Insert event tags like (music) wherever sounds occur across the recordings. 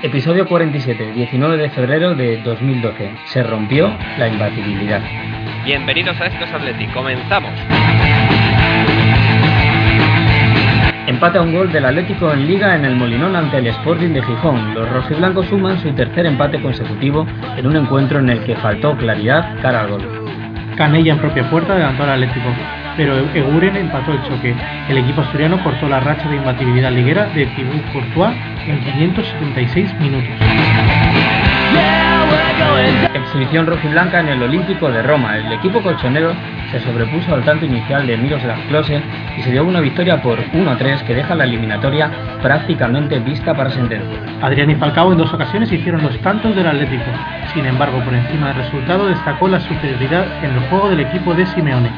Episodio 47, 19 de febrero de 2012. Se rompió la imbatibilidad. Bienvenidos a Estos Atleti, comenzamos. Empate a un gol del Atlético en Liga en el Molinón ante el Sporting de Gijón. Los rojiblancos suman su tercer empate consecutivo en un encuentro en el que faltó claridad cara al gol. Canella en propia puerta adelantó al Atlético, pero Eguren empató el choque. El equipo asturiano cortó la racha de imbatibilidad liguera de Thibaut Courtois en 576 minutos. Exhibición rojiblanca en el Olímpico de Roma. El equipo colchonero se sobrepuso al tanto inicial de Miroslav Klose y se dio una victoria por 1-3 que deja la eliminatoria prácticamente vista para sentencia. Adrián y Falcao en dos ocasiones hicieron los tantos del Atlético. Sin embargo, por encima del resultado destacó la superioridad en el juego del equipo de Simeone.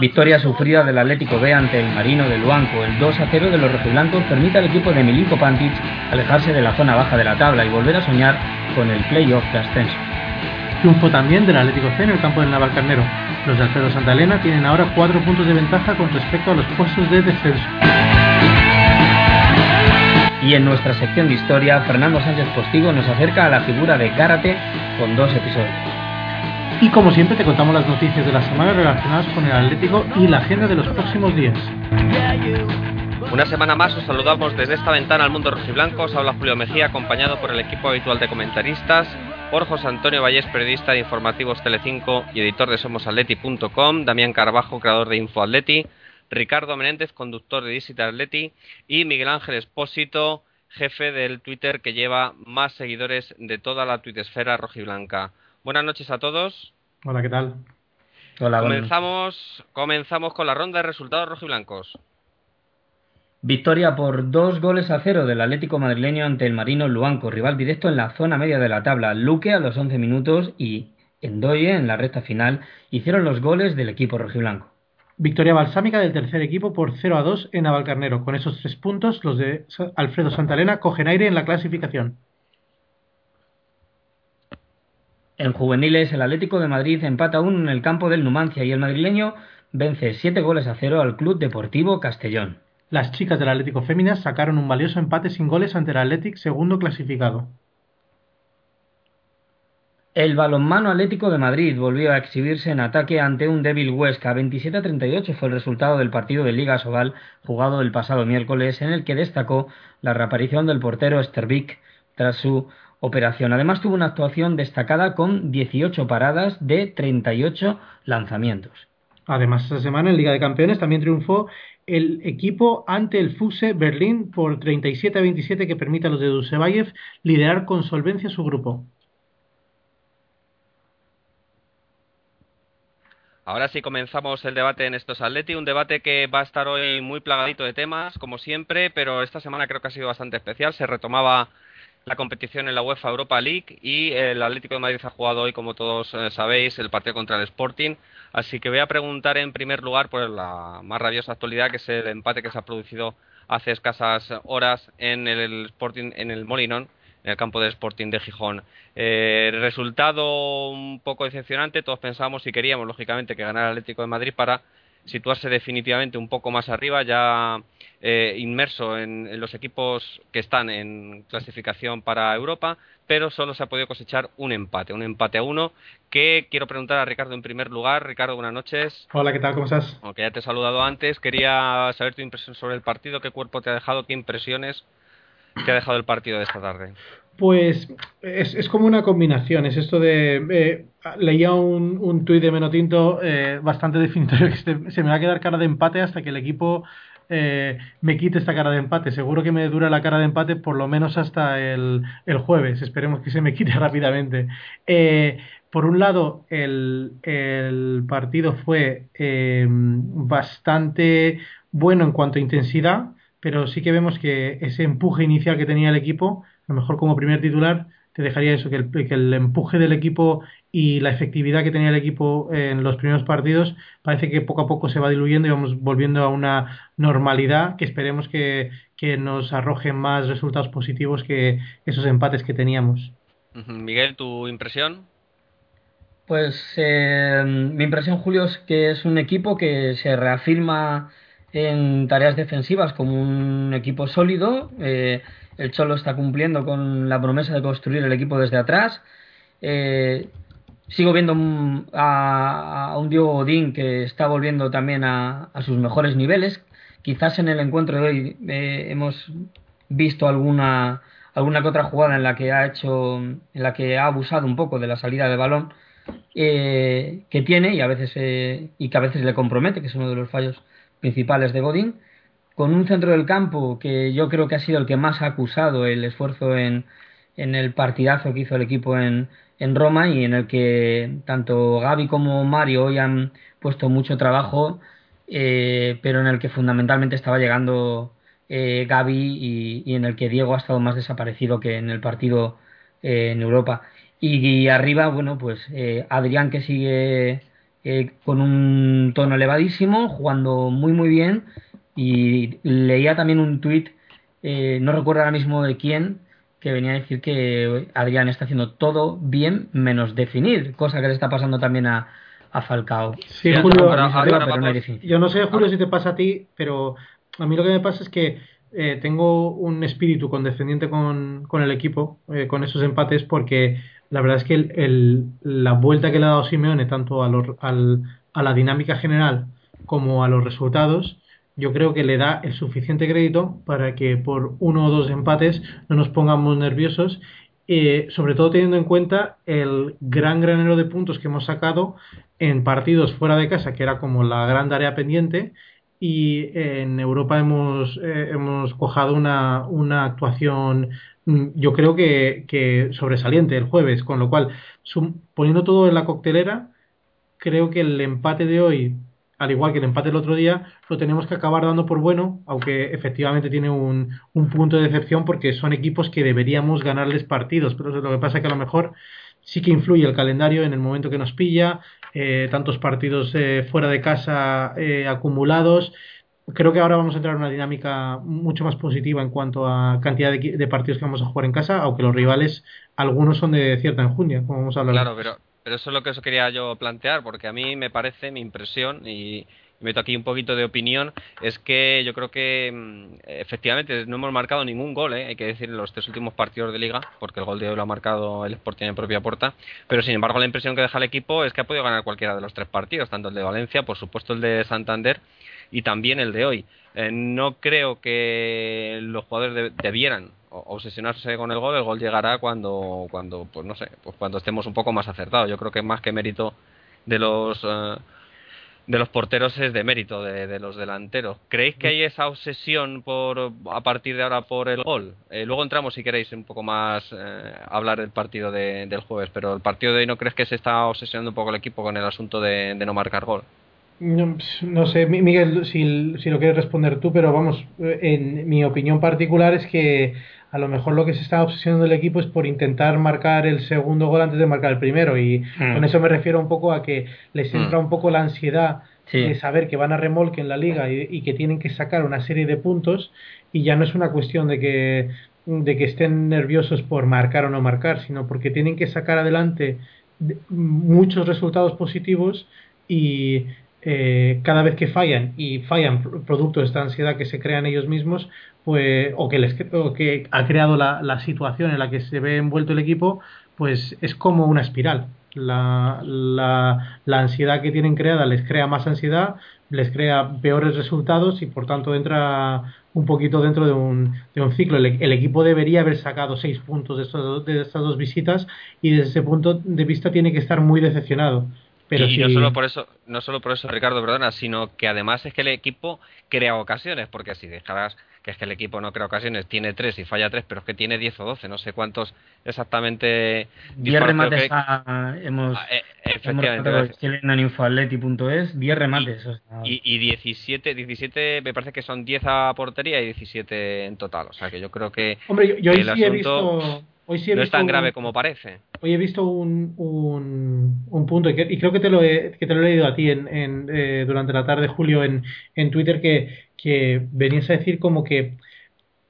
Victoria sufrida del Atlético B ante el Marino de Luanco. El 2-0 de los rojiblancos permite al equipo de Milinko Pantic alejarse de la zona baja de la tabla y volver a soñar con el playoff de ascenso. Triunfo también del Atlético C en el campo del Navalcarnero. Los de Alfredo Santa Elena tienen ahora cuatro puntos de ventaja con respecto a los puestos de descenso. Y en nuestra sección de historia, Fernando Sánchez Postigo nos acerca a la figura de Karate con dos episodios. Y como siempre te contamos las noticias de la semana relacionadas con el Atlético y la agenda de los próximos días. Una semana más os saludamos desde esta ventana al mundo rojiblanco. Os habla Julio Mejía, acompañado por el equipo habitual de comentaristas, por José Antonio Vallés, periodista de Informativos Telecinco y editor de SomosAtleti.com, Damián Carbajo, creador de InfoAtleti, Ricardo Menéndez, conductor de Digital Atleti, y Miguel Ángel Espósito, jefe del Twitter que lleva más seguidores de toda la tuitesfera rojiblanca. Buenas noches a todos. Hola, ¿qué tal? Hola. Comenzamos, comenzamos con la ronda de resultados rojiblancos. Victoria por dos goles a cero del Atlético madrileño ante el Marino Luanco, rival directo en la zona media de la tabla. Luque a los 11 minutos y Endoye en la recta final hicieron los goles del equipo rojiblanco. Victoria balsámica del tercer equipo por 0 a 2 en Navalcarnero. Con esos tres puntos, los de Alfredo Santalena cogen aire en la clasificación. En juveniles, el Atlético de Madrid empata uno en el campo del Numancia y el madrileño vence siete goles a cero al Club Deportivo Castellón. Las chicas del Atlético Féminas sacaron un valioso empate sin goles ante el Athletic segundo clasificado. El balonmano Atlético de Madrid volvió a exhibirse en ataque ante un débil Huesca. 27 a 38 fue el resultado del partido de Liga Sobal jugado el pasado miércoles, en el que destacó la reaparición del portero Stervik tras su operación. Además tuvo una actuación destacada con 18 paradas de 38 lanzamientos. Además, esta semana en Liga de Campeones también triunfó el equipo ante el Fuse Berlín por 37 a 27 que permite a los de Dusevayev liderar con solvencia su grupo. Ahora sí comenzamos el debate en estos Atleti, un debate que va a estar hoy muy plagadito de temas, como siempre, pero esta semana creo que ha sido bastante especial. Se retomaba la competición en la UEFA Europa League y el Atlético de Madrid ha jugado hoy, como todos eh, sabéis, el partido contra el Sporting. Así que voy a preguntar en primer lugar por la más rabiosa actualidad, que es el empate que se ha producido hace escasas horas en el Sporting, en el Molinón, en el campo del Sporting de Gijón. Eh, resultado un poco decepcionante, todos pensábamos y queríamos, lógicamente, que ganara el Atlético de Madrid para situarse definitivamente un poco más arriba, ya eh, inmerso en, en, los equipos que están en clasificación para Europa, pero solo se ha podido cosechar un empate, un empate a uno, que quiero preguntar a Ricardo en primer lugar. Ricardo, buenas noches. Hola, ¿qué tal? ¿Cómo estás? Aunque ya te he saludado antes, quería saber tu impresión sobre el partido, qué cuerpo te ha dejado, qué impresiones te ha dejado el partido de esta tarde. Pues es, es, como una combinación, es esto de... Eh, leía un, un tuit de Menotinto eh, bastante definitorio que se, me va a quedar cara de empate hasta que el equipo eh, me quite esta cara de empate. Seguro que me dura la cara de empate por lo menos hasta el, el jueves. Esperemos que se me quite (laughs) rápidamente. Eh, por un lado, el, el partido fue eh, bastante bueno en cuanto a intensidad, pero sí que vemos que ese empuje inicial que tenía el equipo, a lo mejor como primer titular, te dejaría eso, que el, que el empuje del equipo y la efectividad que tenía el equipo en los primeros partidos parece que poco a poco se va diluyendo y vamos volviendo a una normalidad que esperemos que, nos arroje más resultados positivos que esos empates que teníamos. Miguel, ¿tu impresión? Pues eh, mi impresión, Julio, es que es un equipo que se reafirma en tareas defensivas como un equipo sólido. Eh, el Cholo está cumpliendo con la promesa de construir el equipo desde atrás. Eh, sigo viendo a, un Diego Godín que está volviendo también a, sus mejores niveles. Quizás en el encuentro de hoy eh, hemos visto alguna alguna que otra jugada en la que ha hecho en la que ha abusado un poco de la salida de balón que tiene y a veces y que a veces le compromete que es uno de los fallos principales de Godín con un centro del campo que yo creo que ha sido el que más ha acusado el esfuerzo en, en el partidazo que hizo el equipo en, en Roma y en el que tanto Gaby como Mario hoy han puesto mucho trabajo, eh, pero en el que fundamentalmente estaba llegando eh, Gaby y, en el que Diego ha estado más desaparecido que en el partido eh, en Europa. Y, arriba, bueno, pues eh, Adrián que sigue con un tono elevadísimo, jugando muy muy bien. Y leía también un tuit, no recuerdo ahora mismo de quién, que venía a decir que Adrián está haciendo todo bien menos definir, cosa que le está pasando también a, a Falcao. Sí, Julio, yo no sé, Julio, si te pasa a ti, pero a mí lo que me pasa es que eh, tengo un espíritu condescendiente con, con el equipo, eh, con esos empates, porque la verdad es que el, la vuelta que le ha dado Simeone, tanto a, al, a la dinámica general como a los resultados, yo creo que le da el suficiente crédito para que por uno o dos empates no nos pongamos nerviosos, eh, sobre todo teniendo en cuenta el gran granero de puntos que hemos sacado en partidos fuera de casa, que era como la gran tarea pendiente, y en Europa hemos, eh, hemos cojado una, una actuación yo creo que, que, sobresaliente el jueves, con lo cual, poniendo todo en la coctelera, creo que el empate de hoy al igual que el empate el otro día, lo tenemos que acabar dando por bueno, aunque efectivamente tiene un, un punto de decepción porque son equipos que deberíamos ganarles partidos, pero lo que pasa es que a lo mejor sí que influye el calendario en el momento que nos pilla, eh, tantos partidos eh, fuera de casa eh, acumulados. Creo que ahora vamos a entrar en una dinámica mucho más positiva en cuanto a cantidad de, de, partidos que vamos a jugar en casa, aunque los rivales, algunos son de cierta enjundia, como vamos a hablar. Claro, pero pero eso es lo que eso quería yo plantear, porque a mí me parece, mi impresión, y meto aquí un poquito de opinión, es que yo creo que mm, efectivamente no hemos marcado ningún gol, ¿eh? hay que decir, en los tres últimos partidos de liga, porque el gol de hoy lo ha marcado el Sporting en propia puerta, pero sin embargo la impresión que deja el equipo es que ha podido ganar cualquiera de los tres partidos, tanto el de Valencia, por supuesto el de Santander y también el de hoy. Eh, no creo que los jugadores debieran obsesionarse con el gol, el gol llegará cuando, cuando, pues no sé, pues cuando estemos un poco más acertados. Yo creo que más que mérito de los eh, de los porteros es de mérito de, los delanteros. ¿Creéis que hay esa obsesión por a partir de ahora por el gol? Eh, luego entramos si queréis un poco más eh, hablar del partido del jueves, pero el partido de hoy no crees que se está obsesionando un poco el equipo con el asunto de, no marcar gol. No, sé, Miguel, si, si, lo quieres responder tú, pero vamos, en mi opinión particular es que a lo mejor lo que se está obsesionando el equipo es por intentar marcar el segundo gol antes de marcar el primero y hmm. con eso me refiero un poco a que les hmm. entra un poco la ansiedad de saber que van a remolque en la liga y, que tienen que sacar una serie de puntos y ya no es una cuestión de que de que estén nerviosos por marcar o no marcar, sino porque tienen que sacar adelante muchos resultados positivos y eh, cada vez que fallan y fallan producto de esta ansiedad que se crean ellos mismos, pues, o que, les, que ha creado la, la, situación en la que se ve envuelto el equipo, pues es como una espiral. La, la, la, ansiedad que tienen creada les crea más ansiedad, les crea peores resultados y por tanto entra un poquito dentro de un, de un ciclo. El, equipo debería haber sacado seis puntos de, estos, de estas dos visitas y desde ese punto de vista tiene que estar muy decepcionado Pero y no solo por eso, no solo por eso, Ricardo, perdona, sino que además es que el equipo crea ocasiones, porque si dejaras que es que el equipo no crea ocasiones, tiene tres y falla tres, pero es que tiene 10 o 12, no sé cuántos exactamente. 10 remates hemos, ah, eh, efectivamente, en infoatleti.es, 10 remates. y, y, 17, 17, me parece que son 10 a portería y 17 en total, o sea que yo creo que. Hombre, yo, sí he visto no es tan grave como parece. Hoy he visto un, un, punto, y, creo que te, lo he, que te lo he leído a ti en, en eh, durante la tarde, Julio, en, en Twitter, que, que venías a decir como que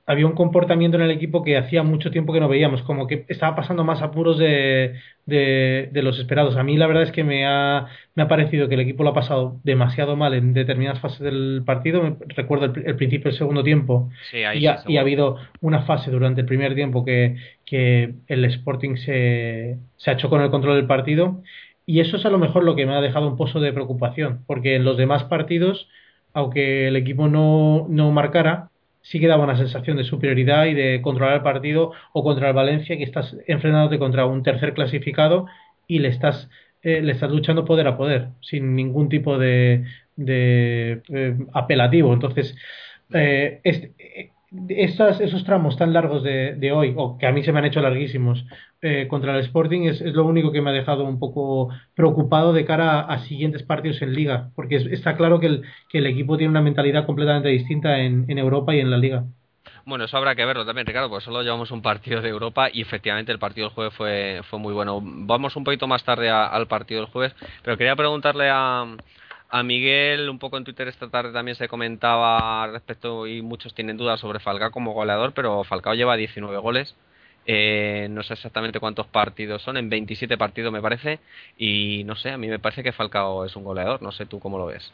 había un comportamiento en el equipo que hacía mucho tiempo que no veíamos, como que estaba pasando más apuros de, de, los esperados. A mí la verdad es que me ha, me ha parecido que el equipo lo ha pasado demasiado mal en determinadas fases del partido. recuerdo el, principio del segundo tiempo y, ha, y, ha, habido una fase durante el primer tiempo que, que el Sporting se, se ha hecho con el control del partido y eso es a lo mejor lo que me ha dejado un pozo de preocupación, porque en los demás partidos, aunque el equipo no, no marcara, sí que daba una sensación de superioridad y de controlar el partido o contra el Valencia que estás enfrentándote contra un tercer clasificado y le estás eh, le estás luchando poder a poder sin ningún tipo de, de eh, apelativo. Entonces eh, este, esos tramos tan largos de, hoy, o que a mí se me han hecho larguísimos, eh, contra el Sporting, es, lo único que me ha dejado un poco preocupado de cara a, siguientes partidos en Liga, porque está claro que el, que el, equipo tiene una mentalidad completamente distinta en, Europa y en la Liga. Bueno, eso habrá que verlo también, Ricardo, porque solo llevamos un partido de Europa y efectivamente el partido del jueves fue, fue muy bueno. Vamos un poquito más tarde al partido del jueves, pero quería preguntarle a, a Miguel, un poco en Twitter esta tarde también se comentaba respecto, y muchos tienen dudas sobre Falcao como goleador, pero Falcao lleva 19 goles. Eh, no sé exactamente cuántos partidos son, en 27 partidos me parece, y no sé, a mí me parece que Falcao es un goleador, no sé tú cómo lo ves.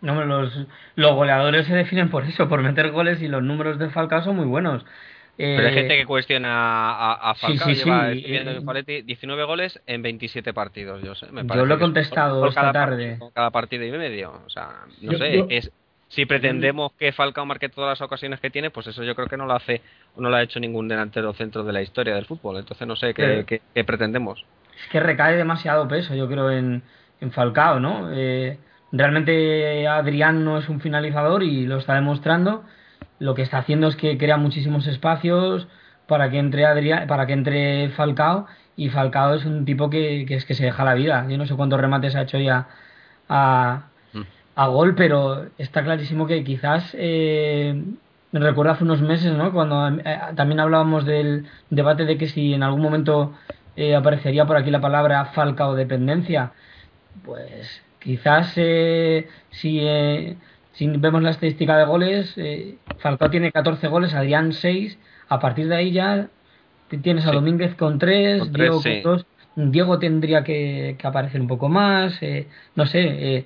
No, los, los goleadores se definen por eso, por meter goles y los números de Falcao son muy buenos. Pero hay gente eh, que cuestiona a, a Falcao, lleva 19 goles en 27 partidos. Yo, sé, me yo lo he contestado esta tarde. cada partido y medio. O sea, no sé, es, si pretendemos que Falcao marque todas las ocasiones que tiene, pues eso yo creo que no lo hace, no lo ha hecho ningún delantero centro de la historia del fútbol. Entonces no sé qué, qué, pretendemos. Es que recae demasiado peso, yo creo, en, en Falcao, ¿no? Eh, realmente Adrián no es un finalizador y lo está demostrando lo que está haciendo es que crea muchísimos espacios para que entre Adrián, para que entre Falcao y Falcao es un tipo que, es que se deja la vida. Yo no sé cuántos remates ha hecho ya a, a gol, pero está clarísimo que quizás eh, me recuerdo hace unos meses, ¿no? Cuando eh, también hablábamos del debate de que si en algún momento eh, aparecería por aquí la palabra Falcao dependencia, pues quizás si si vemos la estadística de goles, eh, Falcao tiene 14 goles, Adrián 6. A partir de ahí ya tienes a Domínguez con 3, Diego con 2. Diego tendría que, aparecer un poco más. Eh, no sé, eh,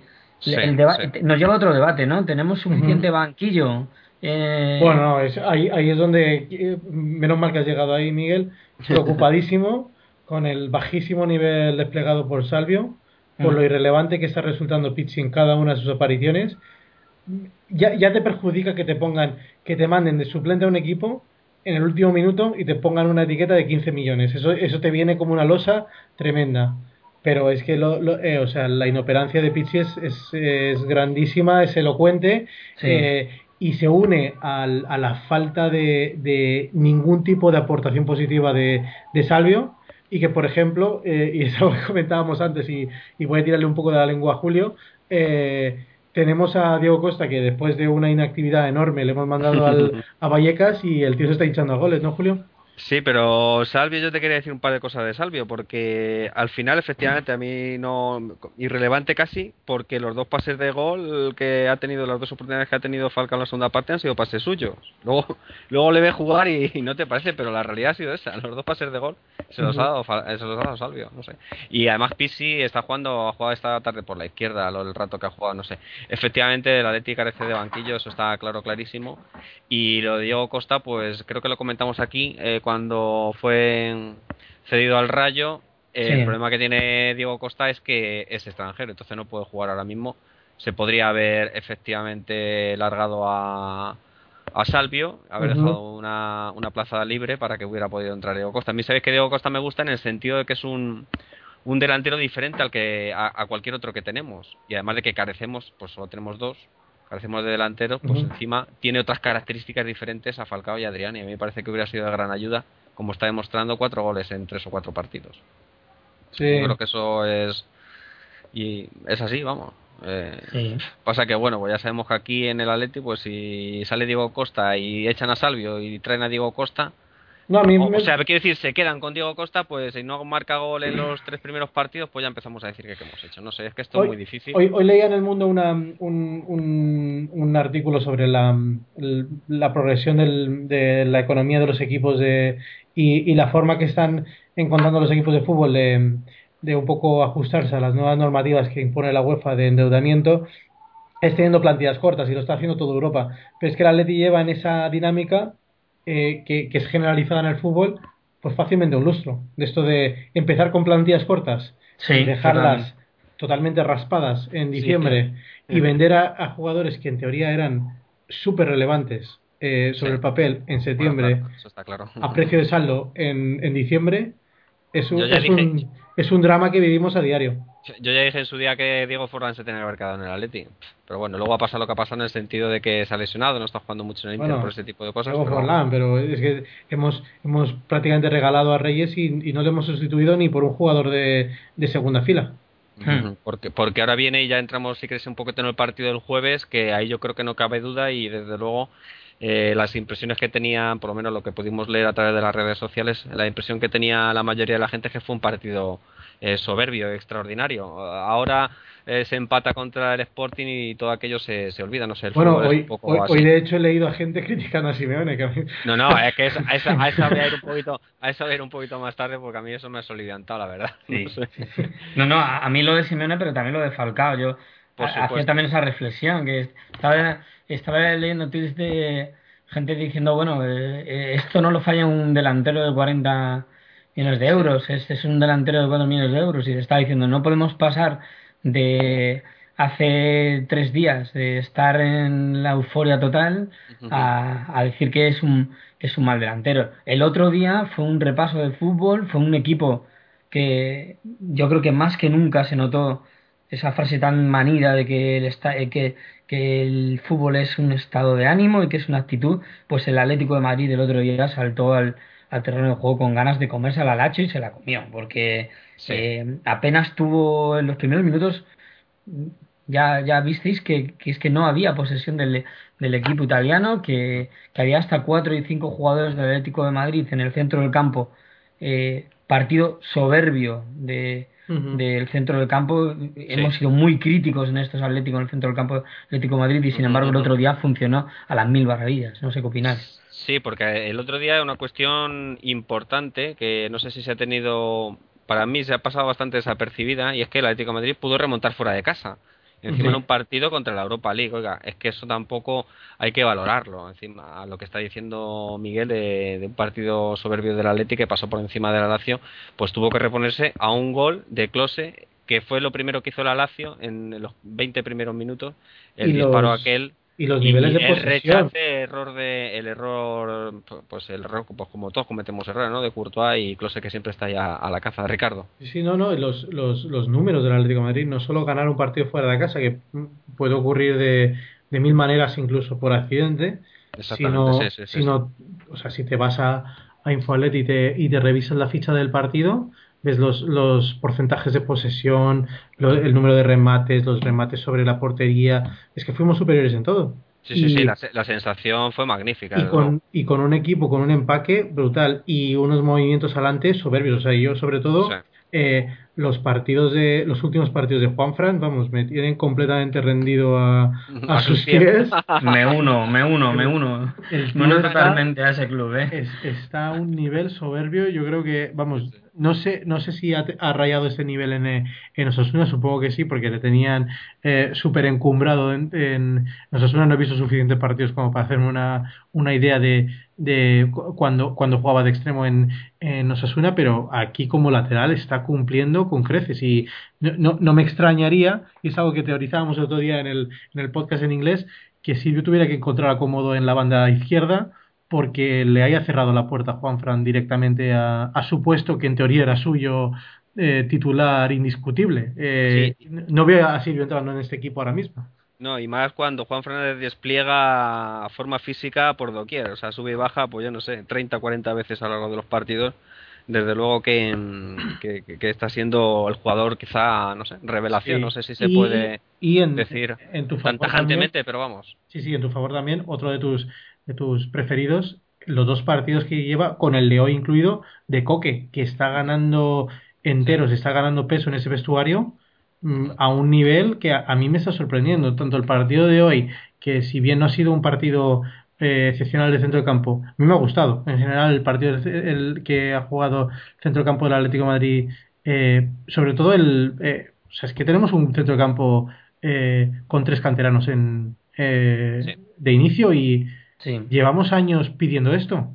nos lleva a otro debate, ¿no? Tenemos suficiente banquillo. Bueno, ahí, ahí es donde, menos mal que has llegado ahí, Miguel, (laughs) preocupadísimo con el bajísimo nivel desplegado por Salvio, por lo irrelevante que está resultando Pizzi en cada una de sus apariciones ya, ya te perjudica que te pongan, que te manden de suplente a un equipo en el último minuto y te pongan una etiqueta de 15 millones. Eso, eso te viene como una losa tremenda. Pero es que lo, eh, o sea, la inoperancia de Pizzi es, es, grandísima, es elocuente eh, y se une al, a la falta de, de, ningún tipo de aportación positiva de, de Salvio. Y que, por ejemplo, eh, (laughs) y eso que comentábamos antes, y, y, voy a tirarle un poco de la lengua a Julio, eh, tenemos a Diego Costa que después de una inactividad enorme le hemos mandado al, (laughs) a Vallecas y el tío se está hinchando a goles, ¿no, Julio? Sí, pero Salvio, yo te quería decir un par de cosas de Salvio, porque al final, efectivamente, a mí no. irrelevante casi, porque los dos pases de gol que ha tenido, las dos oportunidades que ha tenido Falcao en la segunda parte han sido pases suyos. Luego, (laughs) luego le ve jugar y, no te parece, pero la realidad ha sido esa: los dos pases de gol se los, ha, dado, se los ha dado Salvio, no sé. Y además, Pisi está jugando, ha jugado esta tarde por la izquierda, el rato que ha jugado, no sé. Efectivamente, la Leti carece de banquillo, eso está claro, clarísimo. Y lo de Diego Costa, pues creo que lo comentamos aquí. Eh, cuando fue cedido al Rayo. El problema que tiene Diego Costa es que es extranjero, entonces no puede jugar ahora mismo. Se podría haber efectivamente largado a, a Salvio, haber dejado una, una plaza libre para que hubiera podido entrar Diego Costa. A mí sabéis que Diego Costa me gusta en el sentido de que es un, un delantero diferente al que a, cualquier otro que tenemos. Y además de que carecemos, pues solo tenemos dos, carecemos de delanteros, pues encima tiene otras características diferentes a Falcao y Adrián. Y a mí me parece que hubiera sido de gran ayuda, como está demostrando, cuatro goles en tres o cuatro partidos. Sí. creo que eso es. Y es así, vamos. Eh, Pasa que, bueno, pues ya sabemos que aquí en el Atleti, pues si sale Diego Costa y echan a Salvio y traen a Diego Costa, o, sea, quiero decir, se quedan con Diego Costa, pues si no marca gol en los tres primeros partidos, pues ya empezamos a decir que, hemos hecho. No sé, es que esto es muy difícil. Hoy, hoy, leía en el mundo una, un, un, artículo sobre la, la progresión del, de la economía de los equipos de, y, y, la forma que están encontrando los equipos de fútbol de, de un poco ajustarse a las nuevas normativas que impone la UEFA de endeudamiento es teniendo plantillas cortas y lo está haciendo toda Europa. Pero es que el Atleti lleva en esa dinámica eh, que, es generalizada en el fútbol, pues fácilmente un lustro. De esto de empezar con plantillas cortas y dejarlas totalmente. raspadas en diciembre y vender a, jugadores que en teoría eran súper relevantes eh, sobre el papel en septiembre a precio de saldo en, en diciembre, es un, es, un, es un drama que vivimos a diario. Yo ya dije en su día que Diego Forlán se tenía que haber quedado en el Atleti. Pero bueno, luego ha pasado lo que ha pasado en el sentido de que se ha lesionado, no está jugando mucho en el Inter por ese tipo de cosas. Diego pero... Forlán, pero es que hemos, hemos prácticamente regalado a Reyes y, no le hemos sustituido ni por un jugador de, de segunda fila. Porque, porque ahora viene y ya entramos, si crees, un poquito en el partido del jueves, que ahí yo creo que no cabe duda y desde luego eh, las impresiones que tenían, por lo menos lo que pudimos leer a través de las redes sociales, la impresión que tenía la mayoría de la gente es que fue un partido eh, soberbio, extraordinario. Ahora eh, se empata contra el Sporting y todo aquello se, se olvida, no sé. bueno, hoy, hoy, de hecho he leído a gente criticando a Simeone. No, no, es que a, (laughs) eso, a, eso voy a ir un poquito, a eso un poquito más tarde porque a mí eso me ha soliviantado, la verdad. (laughs) No, no, a, mí lo de Simeone, pero también lo de Falcao. Yo hacía también esa reflexión, que estaba, estaba leyendo tweets de gente diciendo, bueno, eh, esto no lo falla un delantero de 40 millones de euros. Este es un delantero de 4 millones de euros y se está diciendo no podemos pasar de hace tres días de estar en la euforia total a, decir que es un es un mal delantero. El otro día fue un repaso de fútbol, fue un equipo que yo creo que más que nunca se notó esa frase tan manida de que el, que, que el fútbol es un estado de ánimo y que es una actitud, pues el Atlético de Madrid el otro día saltó al, al terreno de juego con ganas de comerse a la Lacho y se la comió, porque eh, apenas tuvo en los primeros minutos, ya, ya visteis que, es que no había posesión del, del equipo italiano, que, que, había hasta cuatro y cinco jugadores del Atlético de Madrid en el centro del campo, eh, partido soberbio de, del centro del campo. Hemos sido muy críticos en estos Atléticos en el centro del campo Atlético de Madrid y sin embargo el otro día funcionó a las mil maravillas. No sé qué opináis. Sí, porque el otro día una cuestión importante que no sé si se ha tenido, para mí se ha pasado bastante desapercibida y es que el Atlético de Madrid pudo remontar fuera de casa. Encima en un partido contra la Europa League. Oiga, es que eso tampoco hay que valorarlo. Encima, lo que está diciendo Miguel de, un partido soberbio del Atlético que pasó por encima de la Lazio, pues tuvo que reponerse a un gol de Close, que fue lo primero que hizo la Lazio en los 20 primeros minutos. El disparo aquel y los niveles de posesión. El error de, el error, pues el error, pues como todos cometemos errores, ¿no? De Courtois y Close que siempre está ahí a, la caza Ricardo. Sí, no, no, los, los, los números del Atlético de Madrid, no solo ganar un partido fuera de casa, que puede ocurrir de, de mil maneras, incluso por accidente, sino, sino o sea, si te vas a, a Infolet y te, y te revisas la ficha del partido, ves los, los porcentajes de posesión, el número de remates, los remates sobre la portería, es que fuimos superiores en todo. Sí, sí, sí, la, sensación fue magnífica. Y con, y con, un equipo, con un empaque brutal y unos movimientos adelante soberbios. O sea, yo sobre todo eh, los partidos de los últimos partidos de Juanfran, vamos, me tienen completamente rendido a, a, sus pies. me uno, me uno, me uno. Me uno totalmente a ese club, ¿eh? está a un nivel soberbio, yo creo que, vamos, no sé, no sé si ha, rayado ese nivel en, en Osasuna, supongo que sí, porque le tenían eh, súper encumbrado en, en Osasuna. No he visto suficientes partidos como para hacerme una, una idea de, de cuando, cuando jugaba de extremo en, en Osasuna, pero aquí como lateral está cumpliendo con creces y no, no, me extrañaría, y es algo que teorizábamos el otro día en el, en el podcast en inglés, que Silvio tuviera que encontrar acomodo en la banda izquierda porque le haya cerrado la puerta a Juan Fran directamente a, su puesto, que en teoría era suyo eh, titular indiscutible. Eh, no veo a Silvio entrando en este equipo ahora mismo. No, y más cuando Juan Fernández despliega forma física por doquier, o sea, sube y baja, pues yo no sé, 30, 40 veces a lo largo de los partidos. Desde luego que, está siendo el jugador quizá, no sé, revelación, no sé si se puede decir en tu favor tan tajantemente, pero vamos. Sí, sí, en tu favor también, otro de tus, de tus preferidos, los dos partidos que lleva, con el de hoy incluido, de Coque, que está ganando enteros, está ganando peso en ese vestuario mm, a un nivel que a, mí me está sorprendiendo. Tanto el partido de hoy, que si bien no ha sido un partido eh, excepcional de centro de campo, a mí me ha gustado. En general, el partido el que ha jugado centro de campo del Atlético de Madrid, eh, sobre todo el. Eh, o sea, es que tenemos un centro de campo con tres canteranos en, de inicio y llevamos años pidiendo esto.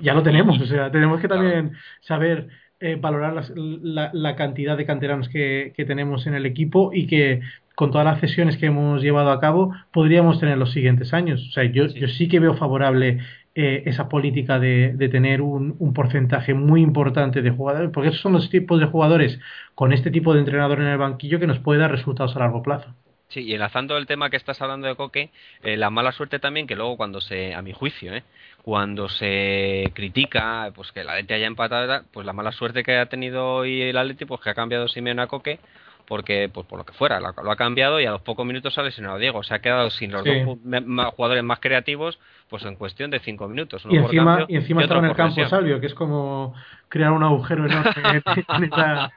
Ya lo tenemos, o sea, tenemos que también saber eh, valorar la, cantidad de canteranos que, tenemos en el equipo y que con todas las cesiones que hemos llevado a cabo podríamos tener los siguientes años. O sea, yo sí, yo sí que veo favorable eh, esa política de, tener un, un, porcentaje muy importante de jugadores, porque esos son los tipos de jugadores con este tipo de entrenador en el banquillo que nos puede dar resultados a largo plazo. Sí, y enlazando el tema que estás hablando de Coque, eh, la mala suerte también que luego cuando se, a mi juicio, eh, cuando se critica pues que el Atleti haya empatado, pues la mala suerte que ha tenido hoy el Atleti, pues que ha cambiado Simeone a Coque, porque pues por lo que fuera, lo, ha cambiado y a los pocos minutos sale lesionado Diego, se ha quedado sin los dos jugadores más creativos, pues en cuestión de cinco minutos. y encima, y encima está en el campo Salvio, que es como crear un agujero enorme (laughs) en esa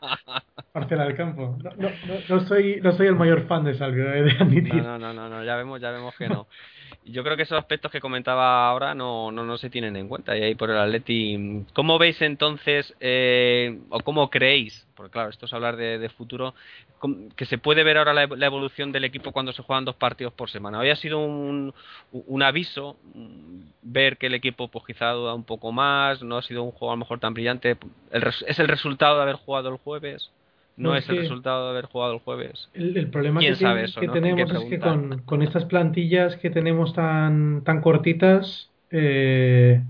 parcela del campo. No, no, no, soy, no soy el mayor fan de Salvio, eh, de admitir. No, no, no, no, ya vemos, ya vemos que no. (laughs) Yo creo que esos aspectos que comentaba ahora no, no, no se tienen en cuenta. Y ahí por el Atleti, ¿cómo veis entonces, eh, o cómo creéis, porque claro, esto es hablar de, futuro, que se puede ver ahora la, evolución del equipo cuando se juegan dos partidos por semana? Hoy ha sido un, un aviso ver que el equipo pues quizá duda un poco más, no ha sido un juego a lo mejor tan brillante. ¿Es el resultado de haber jugado el jueves? No, es, el resultado de haber jugado el jueves. El, problema que, tenemos es que con, estas plantillas que tenemos tan, tan cortitas, eh,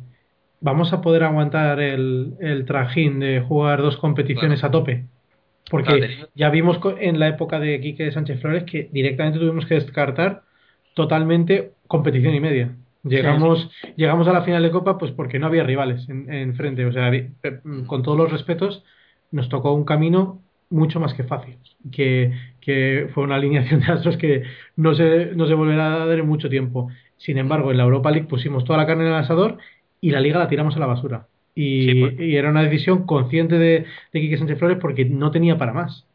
vamos a poder aguantar el, el, trajín de jugar dos competiciones a tope. Porque ya vimos en la época de Quique Sánchez Flores que directamente tuvimos que descartar totalmente competición y media. Llegamos, llegamos a la final de Copa pues porque no había rivales en, en frente. O sea, con todos los respetos, nos tocó un camino mucho más que fácil, que, que fue una alineación de astros que no se, no se volverá a dar en mucho tiempo. Sin embargo, en la Europa League pusimos toda la carne en el asador y la liga la tiramos a la basura. Y, pues. era una decisión consciente de, de Quique Sánchez Flores porque no tenía para más.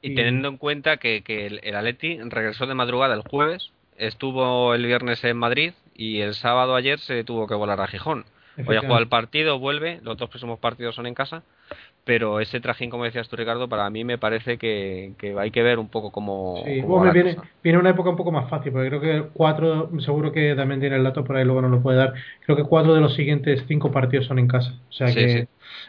Y, teniendo en cuenta que, que el, el Atleti regresó de madrugada el jueves, estuvo el viernes en Madrid y el sábado ayer se tuvo que volar a Gijón. Hoy ha jugado el partido, vuelve, los dos próximos partidos son en casa, pero ese trajín, como decías tú, Ricardo, para mí me parece que, hay que ver un poco cómo. Sí, viene, viene, una época un poco más fácil, porque creo que cuatro, seguro que también tiene el dato por ahí, luego no lo puede dar. Creo que cuatro de los siguientes cinco partidos son en casa. O sea que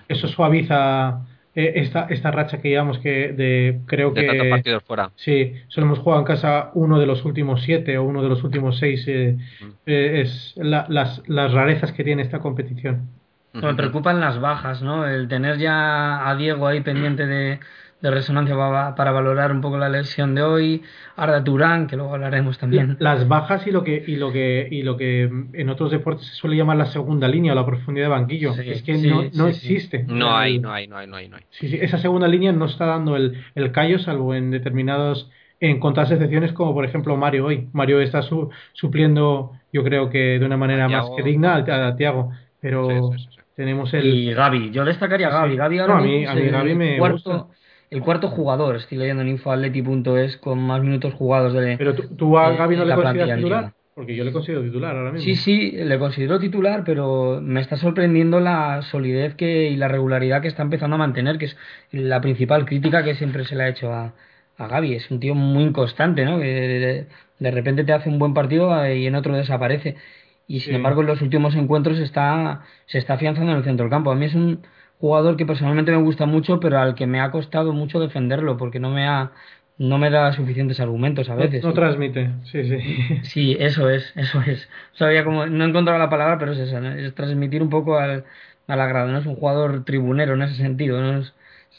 eso suaviza eh, esta, esta racha que llevamos que de creo de que partidos fuera. sí solo hemos jugado en casa uno de los últimos siete o uno de los últimos seis eh, eh, es las, las rarezas que tiene esta competición me preocupan las bajas no el tener ya a Diego ahí pendiente de de resonancia para, valorar un poco la lesión de hoy, Arda Turán, que luego hablaremos también. Las bajas y lo que y lo que y lo que en otros deportes se suele llamar la segunda línea o la profundidad de banquillo, es que no, no existe. No hay, no hay, no hay, no hay, no hay. Sí, esa segunda línea no está dando el, el callo salvo en determinados en contadas excepciones como por ejemplo Mario hoy. Mario está supliendo, yo creo que de una manera más que digna a, Tiago, pero tenemos el y Gaby, yo destacaría a Gaby, Gaby ahora a mí, a mí Gaby me gusta el cuarto jugador, estoy leyendo en infoatleti.es con más minutos jugados de. Pero tú, a Gaby no le consideras titular. Porque yo le considero titular ahora mismo. Sí, sí, le considero titular, pero me está sorprendiendo la solidez que, y la regularidad que está empezando a mantener, que es la principal crítica que siempre se le ha hecho a, a Gaby. Es un tío muy inconstante, ¿no? Que de, repente te hace un buen partido y en otro desaparece. Y sin embargo, en los últimos encuentros está, se está afianzando en el centro del campo. A mí es un, jugador que personalmente me gusta mucho, pero al que me ha costado mucho defenderlo, porque no me ha no me da suficientes argumentos a veces. No, transmite, sí, sí. (laughs) Sí, eso es, eso es. Sabía como, no he encontrado la palabra, pero es esa, es transmitir un poco al, al agrado, no es un jugador tribunero en ese sentido, no es,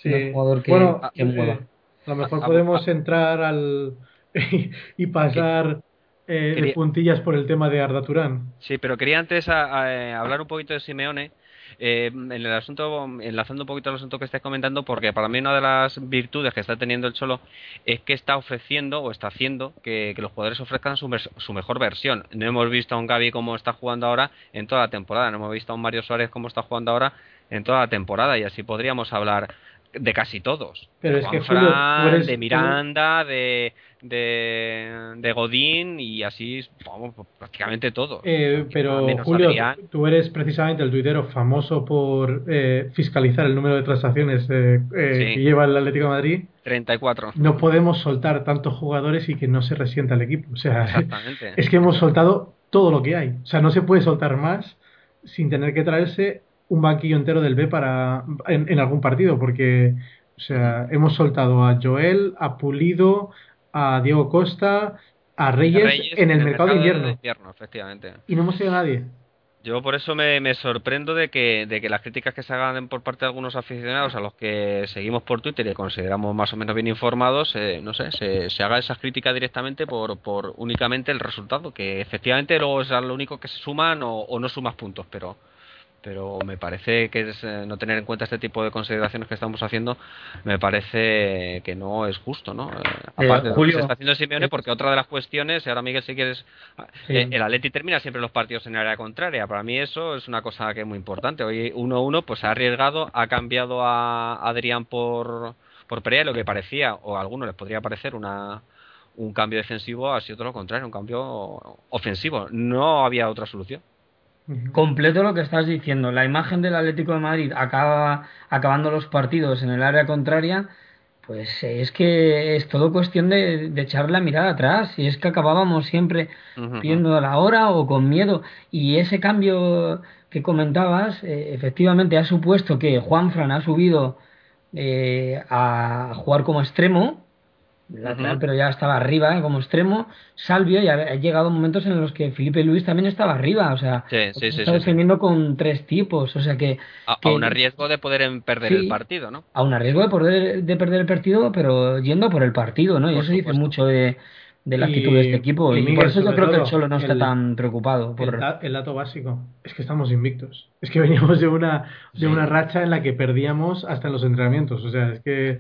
un jugador que, bueno, eh, a lo mejor podemos entrar al (laughs) y pasar eh, de puntillas por el tema de Arda Turán. Sí, pero quería antes hablar un poquito de Simeone eh, en el asunto, enlazando un poquito el asunto que estáis comentando, porque para mí una de las virtudes que está teniendo el Cholo es que está ofreciendo o está haciendo que, los jugadores ofrezcan su, su, mejor versión. No hemos visto a un Gaby como está jugando ahora en toda la temporada, no hemos visto a un Mario Suárez como está jugando ahora en toda la temporada, y así podríamos hablar de casi todos. Pero de es que Fran, de Miranda, de, de, Godín y así, vamos, prácticamente todos. Eh, pero Julio, tú eres precisamente el tuitero famoso por eh, fiscalizar el número de transacciones eh, que lleva el Atlético de Madrid. 34. No podemos soltar tantos jugadores y que no se resienta el equipo. O sea, (laughs) es que hemos soltado todo lo que hay. O sea, no se puede soltar más sin tener que traerse un banquillo entero del B para en, algún partido, porque o sea, hemos soltado a Joel, a Pulido, a Diego Costa, a Reyes, en, el, mercado, de invierno. efectivamente. Y no hemos a nadie. Yo por eso me, me, sorprendo de que, de que las críticas que se hagan por parte de algunos aficionados a los que seguimos por Twitter y consideramos más o menos bien informados, eh, no sé, se, se, haga esa crítica directamente por, por únicamente el resultado, que efectivamente luego es lo único que se suman o, o no sumas puntos, pero pero me parece que es, eh, no tener en cuenta este tipo de consideraciones que estamos haciendo me parece que no es justo no eh, eh, aparte Julio, se está haciendo Simeone porque otra de las cuestiones ahora Miguel si quieres el Atleti termina siempre los partidos en el área contraria. Para mí eso es una cosa que es muy importante. Hoy 1-1 pues ha arriesgado ha cambiado a Adrián por por Pereira lo que parecía o a algunos les podría parecer una un cambio defensivo ha sido todo lo contrario un cambio ofensivo. No había otra solución Completo lo que estás diciendo. La imagen del Atlético de Madrid acaba acabando los partidos en el área contraria. Pues es que es todo cuestión de, echar la mirada atrás. Y es que acabábamos siempre viendo a la hora o con miedo. Y ese cambio que comentabas, eh, efectivamente ha supuesto que Juan Fran ha subido eh, a jugar como extremo lateral, pero ya estaba arriba ¿eh? como extremo. Salvio, y ha, llegado momentos en los que Felipe Luis también estaba arriba, o sea, está defendiendo con tres tipos, o sea que. A, un riesgo de poder perder el partido, ¿no? A un riesgo de, poder, de perder el partido, pero yendo por el partido, ¿no? y eso dice mucho de, la actitud de este equipo. Y, por eso yo creo que el Cholo no está tan preocupado. Por... El, dato básico es que estamos invictos. Es que veníamos de una, de una racha en la que perdíamos hasta en los entrenamientos. O sea, es que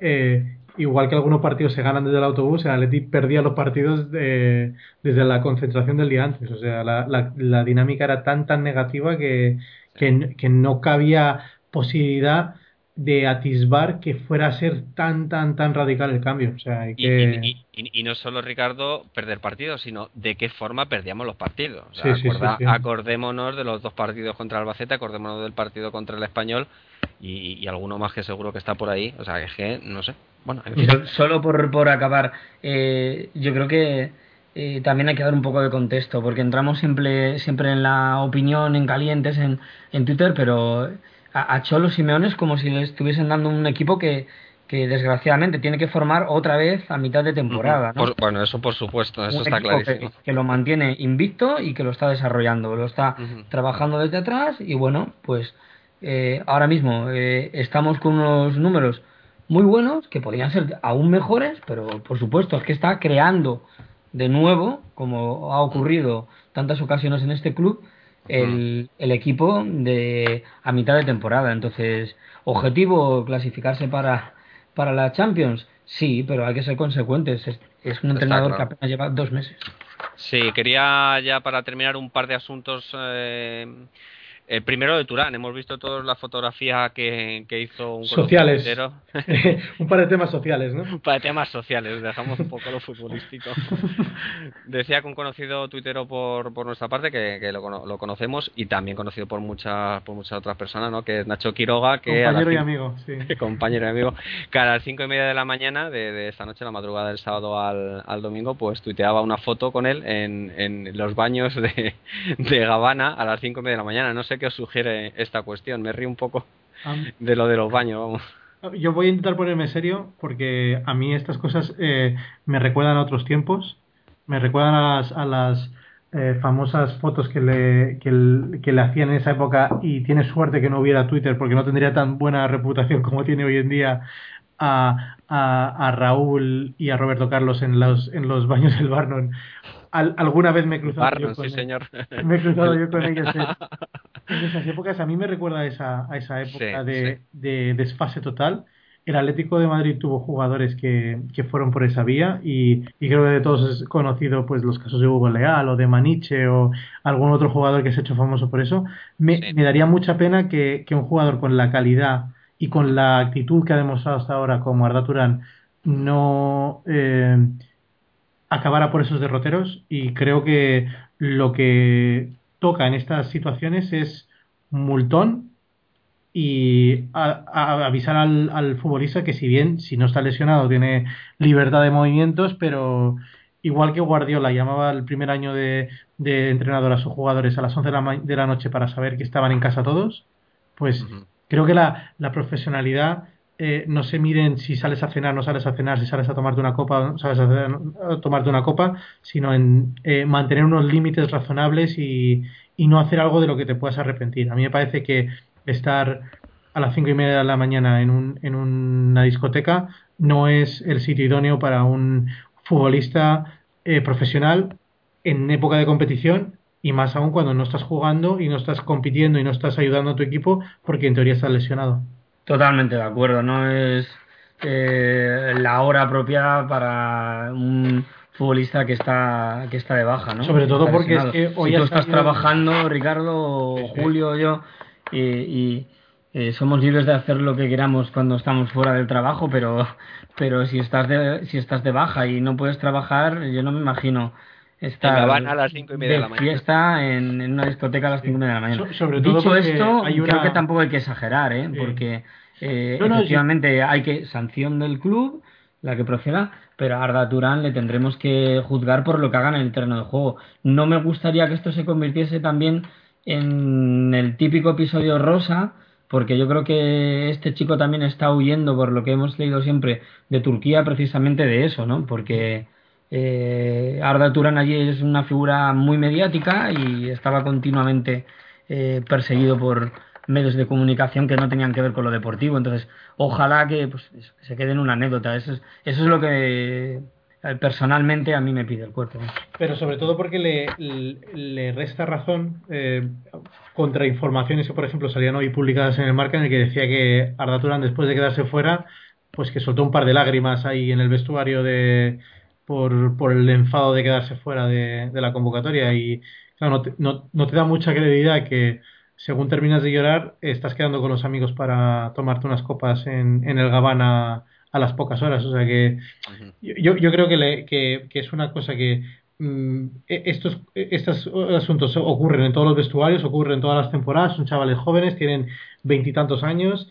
eh, igual que algunos partidos se ganan desde el autobús, el Atleti perdía los partidos desde la concentración del día antes. O sea, la, la, dinámica era tan, tan negativa que, que, no cabía posibilidad de atisbar que fuera a ser tan, tan, tan radical el cambio. O sea, y, y, no solo, Ricardo, perder partidos, sino de qué forma perdíamos los partidos. acordémonos de los dos partidos contra Albacete, acordémonos del partido contra el Español y, alguno más que seguro que está por ahí. O sea, que, es que no sé. Bueno, Solo por, por acabar, eh, yo creo que eh, también hay que dar un poco de contexto, porque entramos siempre, siempre en la opinión en calientes en, en Twitter, pero a, a Cholo Simeone es como si le estuviesen dando un equipo que, que desgraciadamente tiene que formar otra vez a mitad de temporada. bueno, eso por supuesto, eso está clarísimo. Que, lo mantiene invicto y que lo está desarrollando, lo está trabajando desde atrás y bueno, pues eh, ahora mismo estamos con unos números muy buenos, que podrían ser aún mejores, pero por supuesto es que está creando de nuevo, como ha ocurrido tantas ocasiones en este club, el, el equipo de a mitad de temporada. Entonces, objetivo clasificarse para, para la Champions, sí, pero hay que ser consecuentes. Es, un entrenador que apenas lleva dos meses. Sí, quería ya para terminar un par de asuntos eh, el primero de Turán, hemos visto toda la fotografía que, que hizo un sociales. (laughs) un par de temas sociales, ¿no? Un par de temas sociales, dejamos un poco lo futbolístico. (laughs) Decía que un conocido tuitero por, por nuestra parte, que, que lo, lo, conocemos y también conocido por muchas por muchas otras personas, ¿no? Que es Nacho Quiroga, que compañero y amigo, sí. (laughs) compañero y amigo, que a las cinco y media de la mañana de, de esta noche, la madrugada del sábado al, al, domingo, pues tuiteaba una foto con él en, en los baños de, de Gabana a las cinco y media de la mañana. No sé qué os sugiere esta cuestión. Me río un poco de lo de los baños, vamos. Yo voy a intentar ponerme serio porque a mí estas cosas eh, me recuerdan a otros tiempos, me recuerdan a las, a las eh, famosas fotos que le, que, le hacían en esa época y tiene suerte que no hubiera Twitter porque no tendría tan buena reputación como tiene hoy en día a, a, Raúl y a Roberto Carlos en los, en los baños del Barnon. alguna vez me he cruzado yo con señor. (laughs) Me he cruzado yo con ellos (laughs) en, esas épocas. A mí me recuerda a esa, a esa época de, de desfase total el Atlético de Madrid tuvo jugadores que, que fueron por esa vía y, creo que de todos es conocido pues los casos de Hugo Leal o de Maniche o algún otro jugador que se ha hecho famoso por eso. Me, me daría mucha pena que, que, un jugador con la calidad y con la actitud que ha demostrado hasta ahora como Arda Turán no eh, acabara por esos derroteros y creo que lo que toca en estas situaciones es multón y a, avisar al, al, futbolista que si bien si no está lesionado tiene libertad de movimientos, pero igual que Guardiola llamaba el primer año de, de entrenador a sus jugadores a las 11 de la, de la, noche para saber que estaban en casa todos, pues creo que la, la profesionalidad eh, no se mide si sales a cenar, no sales a cenar, si sales a tomarte una copa, no sales a, tomarte una copa, sino en eh, mantener unos límites razonables y, y no hacer algo de lo que te puedas arrepentir. A mí me parece que estar a las cinco y media de la mañana en, un, en una discoteca no es el sitio idóneo para un futbolista eh, profesional en época de competición y más aún cuando no estás jugando y no estás compitiendo y no estás ayudando a tu equipo porque en teoría estás lesionado. Totalmente de acuerdo, no es eh, la hora apropiada para un futbolista que está que está de baja, ¿no? Sobre todo porque es que hoy si tú estás trabajando, Ricardo, Julio, yo y, eh, somos libres de hacer lo que queramos cuando estamos fuera del trabajo, pero, pero si, estás de, si estás de baja y no puedes trabajar, yo no me imagino estar a las cinco y media de, la mañana. fiesta en, en, una discoteca a las cinco y media de la mañana. sobre todo Dicho esto, creo que tampoco hay que exagerar, ¿eh? porque eh, efectivamente hay que sanción del club, la que proceda, pero a Arda Turán le tendremos que juzgar por lo que hagan en el terreno de juego. No me gustaría que esto se convirtiese también en el típico episodio rosa, porque yo creo que este chico también está huyendo, por lo que hemos leído siempre, de Turquía precisamente de eso, ¿no? Porque eh, Arda Turán allí es una figura muy mediática y estaba continuamente eh, perseguido por medios de comunicación que no tenían que ver con lo deportivo. Entonces, ojalá que pues, se quede en una anécdota. Eso es, eso es lo que eh, personalmente a mí me pide el cuerpo. Pero sobre todo porque le, resta razón eh, contra informaciones que, por ejemplo, salían hoy publicadas en el marca en el que decía que Arda Turán, después de quedarse fuera, pues que soltó un par de lágrimas ahí en el vestuario de por, por el enfado de quedarse fuera de, de la convocatoria. Y claro, no te, no, no te da mucha credibilidad que según terminas de llorar, estás quedando con los amigos para tomarte unas copas en, en el Gabana a las pocas horas. O sea que yo, yo creo que, le, que, es una cosa que mm, e, estos, e, estos asuntos ocurren en todos los vestuarios, ocurren en todas las temporadas, son chavales jóvenes, tienen veintitantos años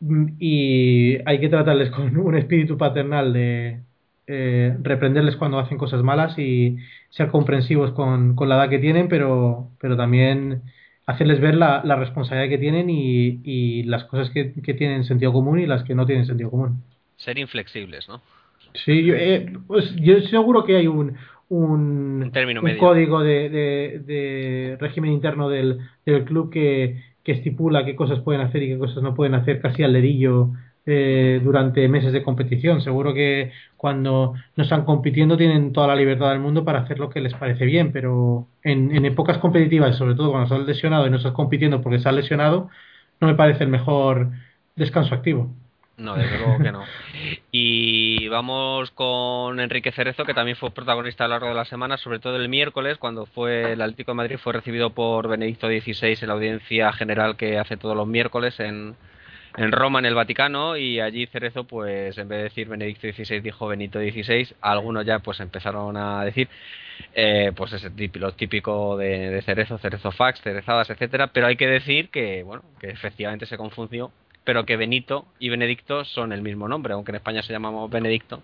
mm, y hay que tratarles con un espíritu paternal de eh, reprenderles cuando hacen cosas malas y ser comprensivos con, con la edad que tienen, pero, pero también hacerles ver la, la responsabilidad que tienen y, y las cosas que, que, tienen sentido común y las que no tienen sentido común ser inflexibles, ¿no? Sí, yo, eh, pues yo seguro que hay un, un, un código de, de, régimen interno del, del club que, que, estipula qué cosas pueden hacer y qué cosas no pueden hacer casi al dedillo eh, durante meses de competición. Seguro que cuando no están compitiendo tienen toda la libertad del mundo para hacer lo que les parece bien, pero en, en épocas competitivas, sobre todo cuando estás lesionado y no estás compitiendo porque estás lesionado, no me parece el mejor descanso activo. No, desde luego que no. Y vamos con Enrique Cerezo, que también fue protagonista a lo largo de la semana, sobre todo el miércoles, cuando fue el Atlético de Madrid fue recibido por Benedicto XVI en la audiencia general que hace todos los miércoles en, en Roma, en el Vaticano, y allí Cerezo, pues en vez de decir Benedicto XVI, dijo Benito XVI. Algunos ya pues empezaron a decir, eh, pues ese lo típico de, de Cerezo, Cerezo Fax, Cerezadas, etcétera, pero hay que decir que, bueno, que efectivamente se confundió pero que Benito y Benedicto son el mismo nombre, aunque en España se llamamos Benedicto.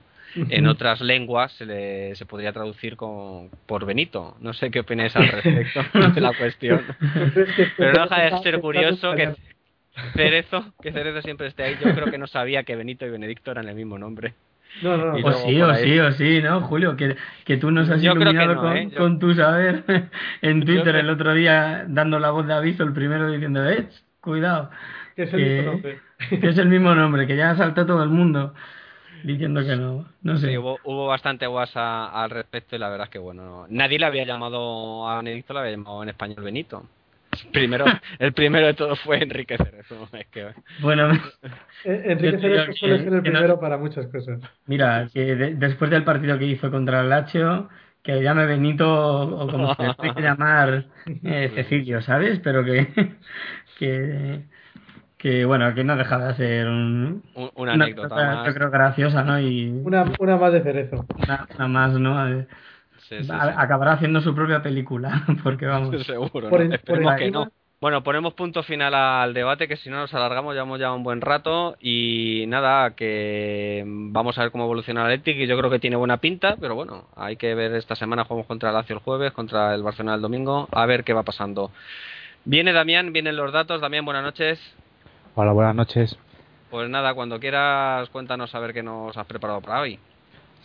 En otras lenguas se, le, se podría traducir con, por Benito. No sé qué opináis al respecto (laughs) de la cuestión. Pero no deja de ser curioso que Cerezo, que Cerezo siempre esté ahí. Yo creo que no sabía que Benito y Benedicto eran el mismo nombre. No, no, o sí, o sí, o sí, ¿no, Julio? Que, que tú nos has iluminado con, ¿eh? con, tu saber (laughs) en Twitter el otro día, dando la voz de aviso, el primero diciendo, eh, cuidado. Que es el mismo nombre. Que es el mismo nombre, que ya saltó todo el mundo (laughs) diciendo que no. No sé. Sí, hubo, hubo bastante guasa al respecto y la verdad es que, bueno, nadie le había llamado a Benedicto, le había llamado en español Benito. Primero, (laughs) el primero de todo fue Enrique Cerezo. (laughs) Es que... Bueno, (laughs) eh, Enrique Cerezo suele ser el primero para muchas cosas. Mira, que después del partido que hizo contra el Lazio, que llame Benito o como se le que llamar eh, Cecilio, ¿sabes? Pero que, que que bueno, que no deja de ser un, una, anécdota más. Yo creo graciosa, ¿no? Y una, una más de cerezo. Una, más, ¿no? Acabará haciendo su propia película, (laughs) porque vamos. (laughs) Seguro, por, Esperemos que no. Bueno, ponemos punto final al debate, que si no nos alargamos, llevamos ya un buen rato. Y nada, que vamos a ver cómo evoluciona el Athletic, y yo creo que tiene buena pinta, pero bueno, hay que ver esta semana, jugamos contra el Lazio el jueves, contra el Barcelona el domingo, a ver qué va pasando. Viene Damián, vienen los datos. Damián, buenas noches. Hola, buenas noches. Pues nada, cuando quieras, cuéntanos a ver qué nos has preparado para hoy.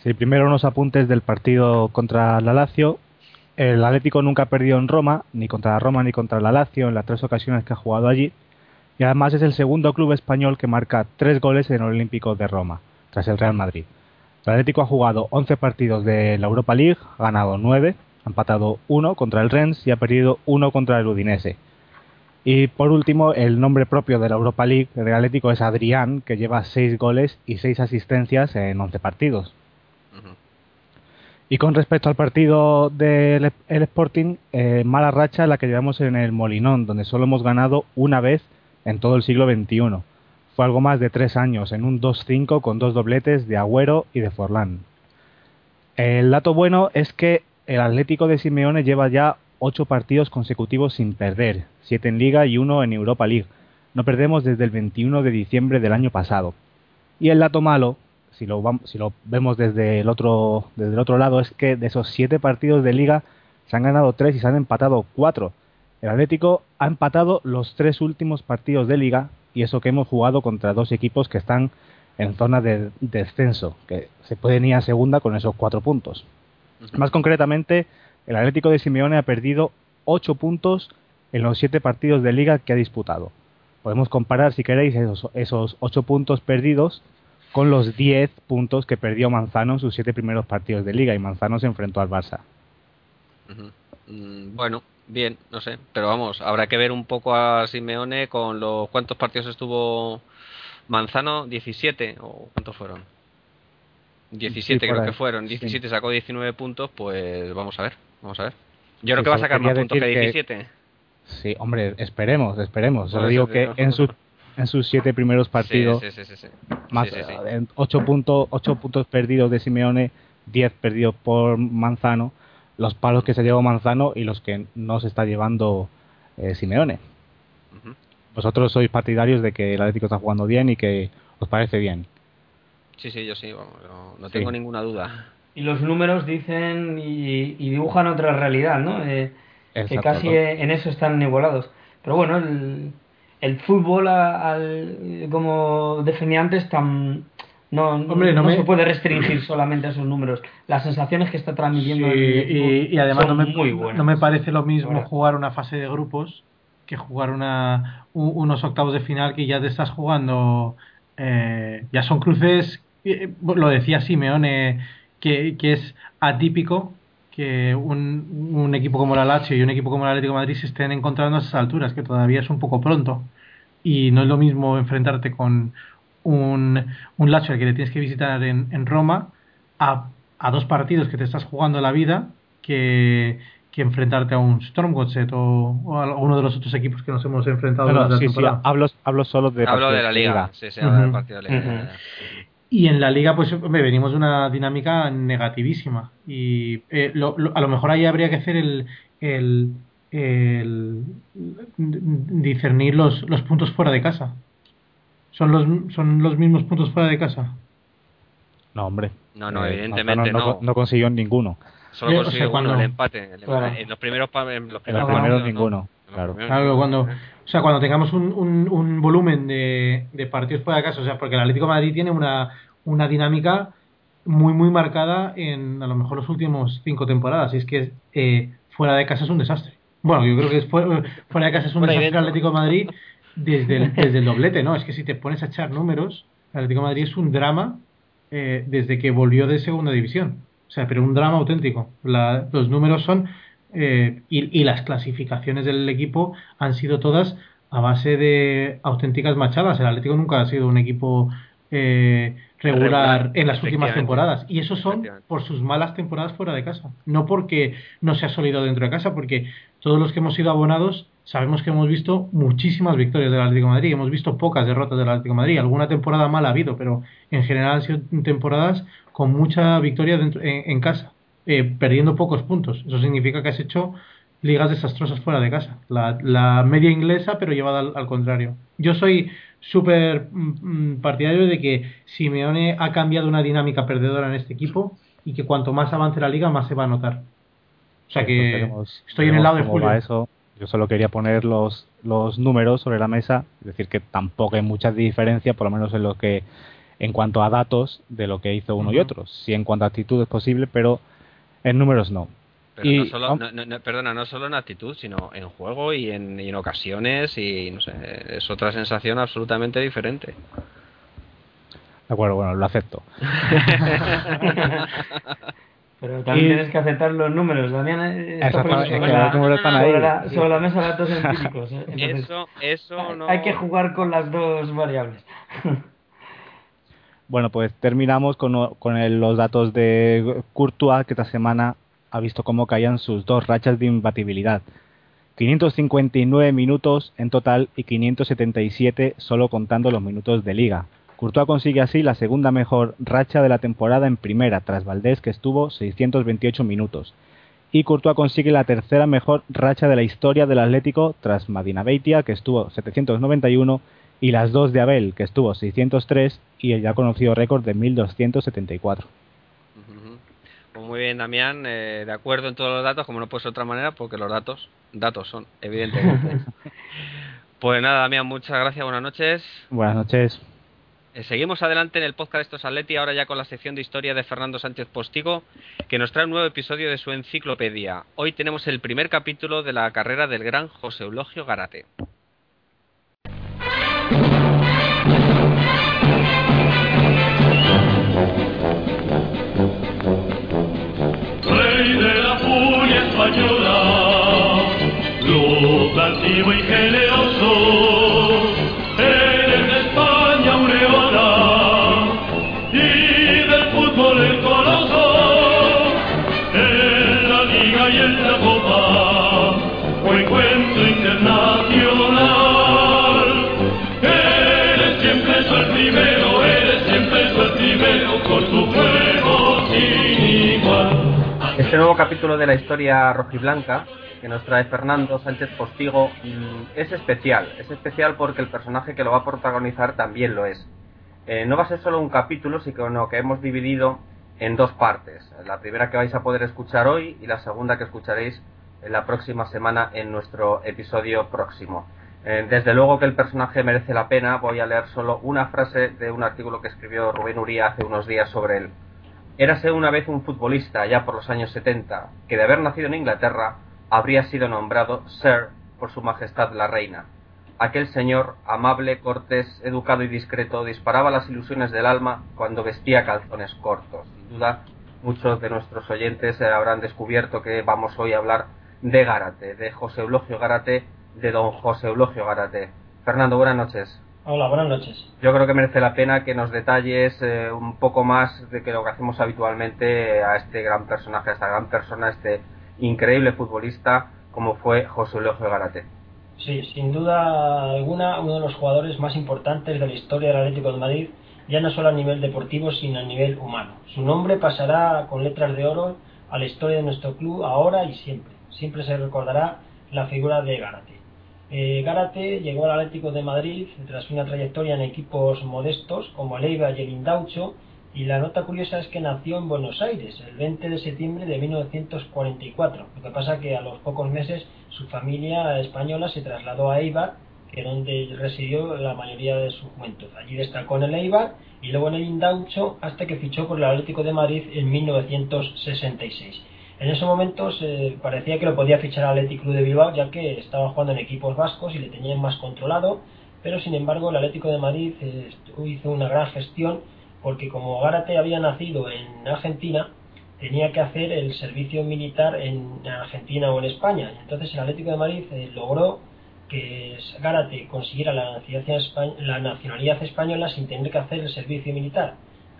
Sí, primero unos apuntes del partido contra la Lazio. El Atlético nunca ha perdido en Roma, ni contra la Roma ni contra la Lazio, en las tres ocasiones que ha jugado allí. Y además es el segundo club español que marca tres goles en el Olímpico de Roma, tras el Real Madrid. El Atlético ha jugado 11 partidos de la Europa League, ha ganado 9, ha empatado 1 contra el Rennes y ha perdido 1 contra el Udinese. Y por último, el nombre propio de la Europa League del Atlético es Adrián, que lleva 6 goles y 6 asistencias en 11 partidos. Y con respecto al partido del Sporting, eh, mala racha la que llevamos en el Molinón, donde solo hemos ganado una vez en todo el siglo XXI. Fue algo más de tres años, en un 2-5 con dos dobletes de Agüero y de Forlán. El dato bueno es que el Atlético de Simeone lleva ya ocho partidos consecutivos sin perder, siete en Liga y uno en Europa League. No perdemos desde el 21 de diciembre del año pasado. Y el dato malo, si lo, si lo vemos desde el, otro, desde el otro lado, es que de esos siete partidos de Liga se han ganado tres y se han empatado cuatro. El Atlético ha empatado los tres últimos partidos de Liga y eso que hemos jugado contra dos equipos que están en zona de descenso, que se pueden ir a segunda con esos cuatro puntos. Más concretamente, el Atlético de Simeone ha perdido 8 puntos en los 7 partidos de liga que ha disputado. Podemos comparar, si queréis, esos, esos 8 puntos perdidos con los 10 puntos que perdió Manzano en sus 7 primeros partidos de liga y Manzano se enfrentó al Barça. Mm, bueno, bien, no sé, pero vamos, habrá que ver un poco a Simeone con los cuántos partidos estuvo Manzano, 17 o cuántos fueron. 17 creo que fueron, 17 sacó 19 puntos, pues vamos a ver. Vamos a ver. Yo creo que va a sacar más puntos que 17. Sí, hombre, esperemos, esperemos. Solo digo que en, sus en sus siete primeros partidos, más en ocho, puntos, ocho puntos perdidos de Simeone, 10 perdidos por Manzano, los palos que se llevó Manzano y los que no se está llevando eh, Simeone. Vosotros sois partidarios de que el Atlético está jugando bien y que os parece bien. Sí, sí, yo sí, no, tengo ninguna duda y los números dicen y, dibujan otra realidad, ¿no? Eh, que casi en eso están igualados. Pero bueno, el, el fútbol, al, como defendía antes, tan, no, no, se puede restringir solamente a esos números. Las sensaciones que está transmitiendo y, además no me, muy no me parece lo mismo jugar una fase de grupos que jugar una, unos octavos de final que ya te estás jugando. Eh, ya son cruces, eh, lo decía Simeone que, es atípico que un, un, equipo como el Lazio y un equipo como el Atlético de Madrid se estén encontrando a esas alturas, que todavía es un poco pronto. Y no es lo mismo enfrentarte con un, un Lazio al que le tienes que visitar en, en Roma a, a, dos partidos que te estás jugando la vida que, que enfrentarte a un Stormwatchet o, o, a uno de los otros equipos que nos hemos enfrentado en la temporada. hablo, hablo solo de, hablo de la liga. Sí, sí, partido de la liga. Y en la liga, pues venimos de una dinámica negativísima. Y eh, a lo mejor ahí habría que hacer el, el, discernir los, los puntos fuera de casa. ¿Son los, ¿Son los mismos puntos fuera de casa? No, hombre. No, no, eh, evidentemente no, no. consiguió ninguno. Solo consiguió cuando... el empate. En los primeros, en los primeros, ninguno. Claro. cuando, o sea, cuando tengamos un, un, un volumen de, de, partidos fuera de casa, o sea, porque el Atlético de Madrid tiene una, una dinámica muy, muy marcada en a lo mejor los últimos cinco temporadas. Y es que eh, fuera de casa es un desastre. Bueno, yo creo que fuera, fuera de casa es un desastre el Atlético de Madrid desde el, desde el doblete, ¿no? Es que si te pones a echar números, el Atlético de Madrid es un drama eh, desde que volvió de segunda división. O sea, pero un drama auténtico. los números son. Eh, y, y, las clasificaciones del equipo han sido todas a base de auténticas machadas. El Atlético nunca ha sido un equipo eh, regular en las últimas temporadas. Y eso son por sus malas temporadas fuera de casa. No porque no se ha sólido dentro de casa, porque todos los que hemos sido abonados sabemos que hemos visto muchísimas victorias del Atlético de Madrid. Hemos visto pocas derrotas del Atlético de Madrid. Alguna temporada mala ha habido, pero en general han sido temporadas con mucha victoria dentro, en, casa, eh, perdiendo pocos puntos. Eso significa que has hecho ligas desastrosas fuera de casa. La, media inglesa, pero llevada al, contrario. Yo soy súper mm, mm, partidario de que Simeone ha cambiado una dinámica perdedora en este equipo y que cuanto más avance la liga, más se va a notar. O sea que estoy en el lado de Julio. eso. Yo solo quería poner los, los números sobre la mesa, es decir, que tampoco hay mucha diferencia, por lo menos en lo que en cuanto a datos de lo que hizo uno y otro. Sí, en cuanto a actitud es posible, pero en números no. Pero no solo, no, perdona, no solo en actitud, sino en juego y en, en, ocasiones y no sé, es otra sensación absolutamente diferente. De acuerdo, bueno, lo acepto. (laughs) Pero también tienes que aceptar los números, Damián. Eh, sobre, los números están ahí. Sobre la, mesa datos empíricos. ¿eh? (laughs) eso, eso no... Hay que jugar con las dos variables. Bueno, pues terminamos con, con los datos de Courtois, que esta semana ha visto cómo caían sus dos rachas de imbatibilidad. 559 minutos en total y 577 solo contando los minutos de liga. Courtois consigue así la segunda mejor racha de la temporada en primera, tras Valdés que estuvo 628 minutos. Y Courtois consigue la tercera mejor racha de la historia del Atlético tras Madina Beitia que estuvo 791 y las dos de Abel que estuvo 603 y el ya conocido récord de 1274. Pues muy bien, Damián, eh, de acuerdo en todos los datos, como no puede ser de otra manera, porque los datos, datos son, evidentemente. (laughs) pues nada, Damián, muchas gracias, buenas noches. Buenas noches. Eh, seguimos adelante en el podcast de Estos Atleti, ahora ya con la sección de historia de Fernando Sánchez Postigo, que nos trae un nuevo episodio de su enciclopedia. Hoy tenemos el primer capítulo de la carrera del gran José Eulogio Garate. Capítulo de la historia rojiblanca que nos trae Fernando Sánchez Postigo mm, es especial. Es especial porque el personaje que lo va a protagonizar también lo es. Eh, no va a ser solo un capítulo, sino que hemos dividido en dos partes. La primera que vais a poder escuchar hoy y la segunda que escucharéis la próxima semana en nuestro episodio próximo. Eh, desde luego que el personaje merece la pena. Voy a leer solo una frase de un artículo que escribió Rubén Uría hace unos días sobre él. Érase una vez un futbolista, ya por los años 70, que de haber nacido en Inglaterra habría sido nombrado Sir por su Majestad la Reina. Aquel señor, amable, cortés, educado y discreto, disparaba las ilusiones del alma cuando vestía calzones cortos. Sin duda, muchos de nuestros oyentes habrán descubierto que vamos hoy a hablar de Gárate, de José Eulogio Gárate, de don José Eulogio Gárate. Fernando, buenas noches. Hola, buenas noches. Yo creo que merece la pena que nos detalles eh, un poco más de que lo que hacemos habitualmente a este gran personaje, a esta gran persona, a este increíble futbolista como fue José Eulogio Garate. Sí, sin duda alguna, uno de los jugadores más importantes de la historia del Atlético de Madrid, ya no solo a nivel deportivo, sino a nivel humano. Su nombre pasará con letras de oro a la historia de nuestro club ahora y siempre. Siempre se recordará la figura de Garate. Eh, Gárate llegó al Atlético de Madrid tras una trayectoria en equipos modestos como el Eibar y el Indaucho y la nota curiosa es que nació en Buenos Aires el 20 de septiembre de 1944. Lo que pasa que a los pocos meses su familia española se trasladó a Eibar, que es donde residió la mayoría de su juventud. Allí destacó en el Eibar y luego en el Indaucho hasta que fichó por el Atlético de Madrid en 1966. En ese momento parecía que lo podía fichar al Atlético de Bilbao ya que estaba jugando en equipos vascos y le tenían más controlado, pero sin embargo el Atlético de Madrid eh, hizo una gran gestión porque como Gárate había nacido en Argentina, tenía que hacer el servicio militar en Argentina o en España. Entonces el Atlético de Madrid eh, logró que Gárate consiguiera la nacionalidad, española sin tener que hacer el servicio militar.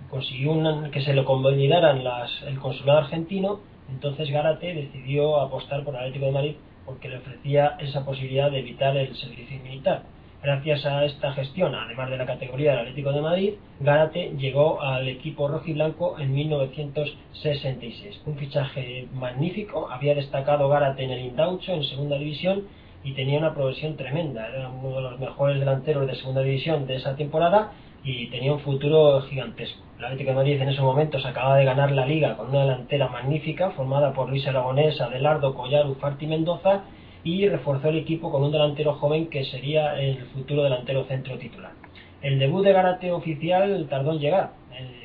Consiguió que se lo convalidaran el consulado argentino, entonces Gárate decidió apostar por el Atlético de Madrid porque le ofrecía esa posibilidad de evitar el servicio militar. Gracias a esta gestión, además de la categoría del Atlético de Madrid, Gárate llegó al equipo rojiblanco en 1966. Un fichaje magnífico, había destacado Gárate en el Indaucho en segunda división y tenía una progresión tremenda. Era uno de los mejores delanteros de segunda división de esa temporada y tenía un futuro gigantesco. El Atlético de Madrid en ese momento se acaba de ganar la liga con una delantera magnífica formada por Luis Aragonés, Adelardo, Collar, Ufarti Mendoza y reforzó el equipo con un delantero joven que sería el futuro delantero centro titular. El debut de Garate oficial tardó en llegar.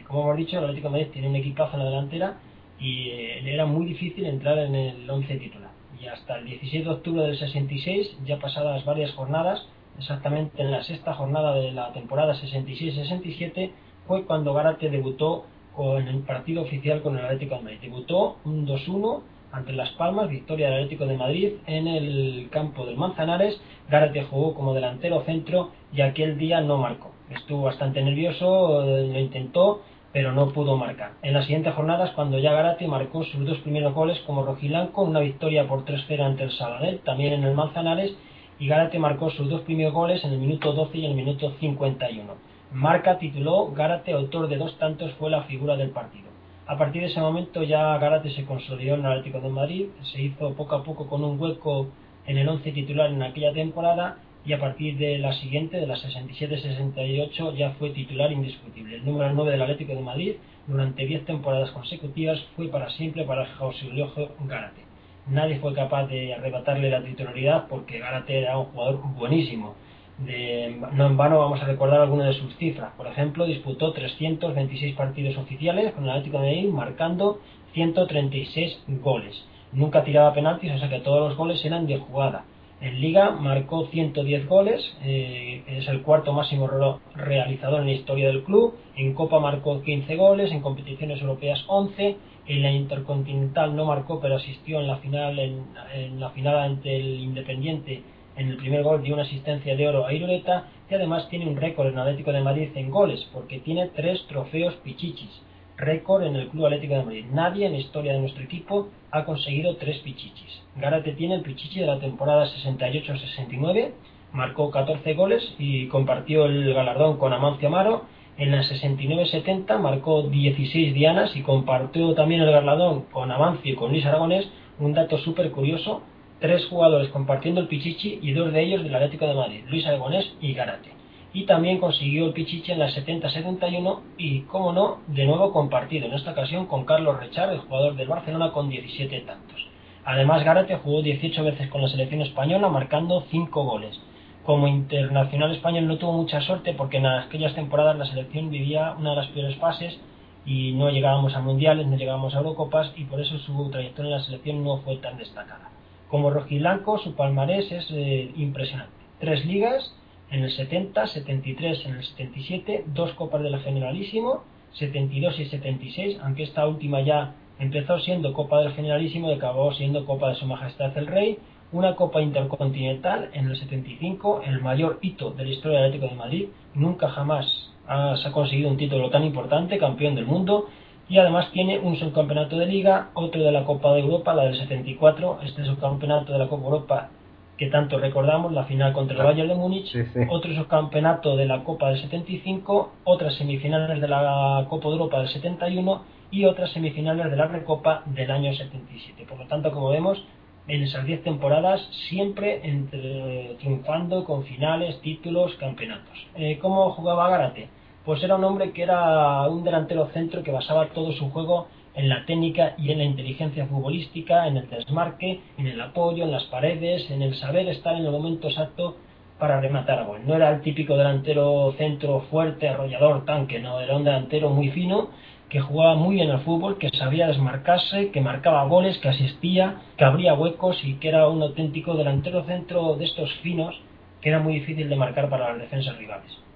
Como hemos dicho, el Atlético de Madrid tiene un equipazo en la delantera y eh, era muy difícil entrar en el 11 titular. Y hasta el 16 de octubre del 66, ya pasadas varias jornadas, exactamente en la sexta jornada de la temporada 66-67, fue cuando Garate debutó en el partido oficial con el Atlético de Madrid. Debutó un 2-1 ante Las Palmas, victoria del Atlético de Madrid en el campo del Manzanares. Gárate jugó como delantero centro y aquel día no marcó. Estuvo bastante nervioso, lo intentó, pero no pudo marcar. En las siguientes jornadas, cuando ya Garate marcó sus dos primeros goles como rojilanco, una victoria por 3-0 ante el Sabadell, también en el Manzanares, y Gárate marcó sus dos primeros goles en el minuto 12 y en el minuto 51. Marca tituló Gárate, autor de dos tantos, fue la figura del partido. A partir de ese momento ya Garate se consolidó en el Atlético de Madrid, se hizo poco a poco con un hueco en el once titular en aquella temporada y a partir de la siguiente, de la 67-68, ya fue titular indiscutible. El número 9 del Atlético de Madrid durante 10 temporadas consecutivas fue para siempre para José Luis Garate. Nadie fue capaz de arrebatarle la titularidad porque Garate era un jugador buenísimo no en vano vamos a recordar algunas de sus cifras. Por ejemplo, disputó 326 partidos oficiales con el Atlético de Madrid, marcando 136 goles. Nunca tiraba penaltis, o sea que todos los goles eran de jugada. En Liga marcó 110 goles, eh, es el cuarto máximo realizador en la historia del club. En Copa marcó 15 goles, en competiciones europeas 11. En la Intercontinental no marcó, pero asistió en la final, en la final ante el Independiente en el primer gol dio una asistencia de oro a Irureta y además tiene un récord en Atlético de Madrid en goles porque tiene tres trofeos pichichis. Récord en el Club Atlético de Madrid. Nadie en la historia de nuestro equipo ha conseguido tres pichichis. Garate tiene el pichichi de la temporada 68-69, marcó 14 goles y compartió el galardón con Amancio Amaro. En la 69-70 marcó 16 dianas y compartió también el galardón con Amancio y con Luis Aragonés. Un dato súper curioso, tres jugadores compartiendo el Pichichi y dos de ellos del Atlético de Madrid, Luis Aragonés y Garate. Y también consiguió el Pichichi en la 70-71 y, como no, de nuevo compartido, en esta ocasión con Carlos Rechar, el jugador del Barcelona, con 17 tantos. Además, Garate jugó 18 veces con la selección española, marcando 5 goles. Como internacional español no tuvo mucha suerte porque en aquellas temporadas la selección vivía una de las peores fases y no llegábamos a mundiales, no llegábamos a Eurocopas y por eso su trayectoria en la selección no fue tan destacada. Como rojiblanco, su palmarés es eh, impresionante. Tres ligas en el 70, 73 en el 77, dos copas de la Generalísimo, 72 y 76, aunque esta última ya empezó siendo Copa del Generalísimo y acabó siendo Copa de Su Majestad el Rey, una Copa Intercontinental en el 75, el mayor hito de la historia del Atlético de Madrid, nunca jamás ha conseguido un título tan importante, campeón del mundo, y además tiene un subcampeonato de liga, otro de la Copa de Europa, la del 74, este subcampeonato de la Copa Europa que tanto recordamos, la final contra el Bayern de Múnich, otro subcampeonato de la Copa del 75, otras semifinales de la Copa de Europa del 71 y otras semifinales de la Recopa del año 77. Por lo tanto, como vemos, en esas 10 temporadas siempre entre, triunfando con finales, títulos, campeonatos. Eh, ¿Cómo jugaba Garate? Pues era un hombre que era un delantero centro que basaba todo su juego en la técnica y en la inteligencia futbolística, en el desmarque, en el apoyo, en las paredes, en el saber estar en el momento exacto para rematar a gol. No era el típico delantero centro fuerte, arrollador, tanque, no, era un delantero muy fino que jugaba muy bien al fútbol, que sabía desmarcarse, que marcaba goles, que asistía, que abría huecos y que era un auténtico delantero centro de estos finos que era muy difícil de marcar para las defensas rivales.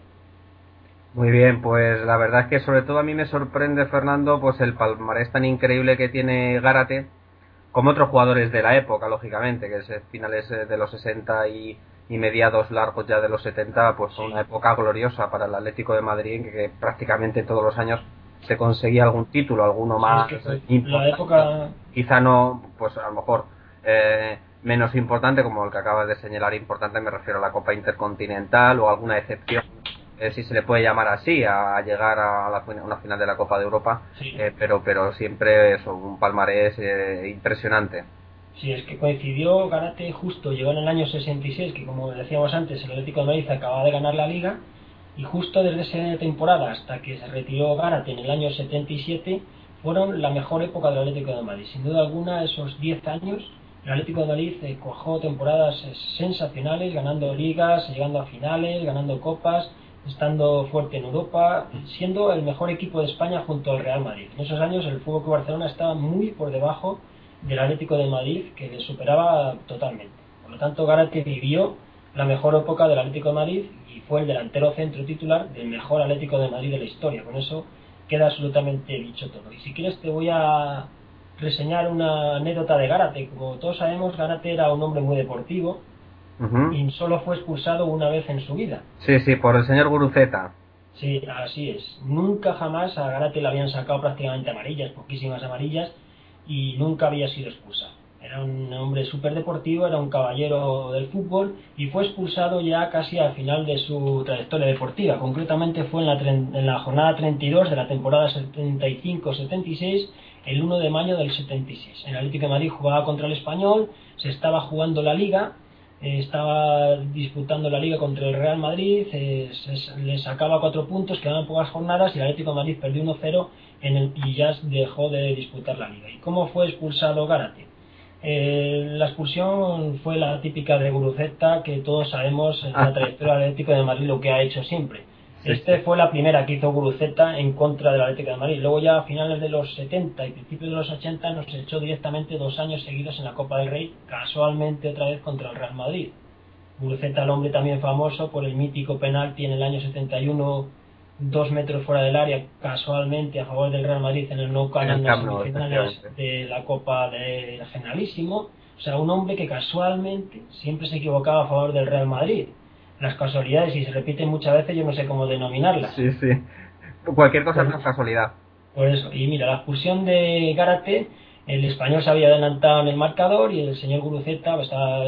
Muy bien, pues la verdad es que sobre todo a mí me sorprende, Fernando, pues el palmarés tan increíble que tiene Gárate, como otros jugadores de la época, lógicamente, que es finales eh, de los 60 y, mediados largos ya de los 70, pues fue una época gloriosa para el Atlético de Madrid, en que, prácticamente todos los años se conseguía algún título, alguno más La época... Quizá no, pues a lo mejor eh, menos importante, como el que acabas de señalar importante, me refiero a la Copa Intercontinental o alguna excepción eh, si se le puede llamar así, a, llegar a la, una final de la Copa de Europa, eh, pero, pero siempre es un palmarés eh, impresionante. Sí, es que coincidió Garate justo, llegó en el año 66, que como decíamos antes, el Atlético de Madrid acababa de ganar la Liga, y justo desde esa temporada hasta que se retiró Garate en el año 77, fueron la mejor época del Atlético de Madrid. Sin duda alguna, esos 10 años, el Atlético de Madrid cojó temporadas sensacionales, ganando ligas, llegando a finales, ganando copas, estando fuerte en Europa, siendo el mejor equipo de España junto al Real Madrid. En esos años el Fútbol Club Barcelona estaba muy por debajo del Atlético de Madrid, que le superaba totalmente. Por lo tanto, Garate vivió la mejor época del Atlético de Madrid y fue el delantero centro titular del mejor Atlético de Madrid de la historia. Con eso queda absolutamente dicho todo. Y si quieres te voy a reseñar una anécdota de Garate. Como todos sabemos, Garate era un hombre muy deportivo, y solo fue expulsado una vez en su vida. Sí, sí, por el señor Guruceta. Sí, así es. Nunca jamás a Garate le habían sacado prácticamente amarillas, poquísimas amarillas, y nunca había sido expulsado. Era un hombre súper deportivo, era un caballero del fútbol y fue expulsado ya casi al final de su trayectoria deportiva. Concretamente fue en la, en la jornada 32 de la temporada 75-76, el 1 de mayo del 76. El Atlético de Madrid jugaba contra el Español, se estaba jugando la liga eh, estaba disputando la liga contra el Real Madrid, eh, le sacaba cuatro puntos, quedaban pocas jornadas y el Atlético de Madrid perdió 1-0 y ya dejó de disputar la liga. ¿Y cómo fue expulsado Gárate? Eh, la expulsión fue la típica de Guruceta, que todos sabemos en la trayectoria del Atlético de Madrid lo que ha hecho siempre este fue la primera que hizo Guruceta en contra del Atlético de Madrid. Luego ya a finales de los 70 y principios de los 80 nos echó directamente dos años seguidos en la Copa del Rey, casualmente otra vez contra el Real Madrid. Guruceta, el hombre también famoso por el mítico penalti en el año 71, dos metros fuera del área, casualmente a favor del Real Madrid en el No Camp en las semifinales de la Copa del Generalísimo. O sea, un hombre que casualmente siempre se equivocaba a favor del Real Madrid las casualidades, y se repiten muchas veces, yo no sé cómo denominarlas. Sí, sí. Cualquier cosa es una casualidad. Por eso. Y mira, la expulsión de Gárate, el español se había adelantado en el marcador y el señor Guruceta estaba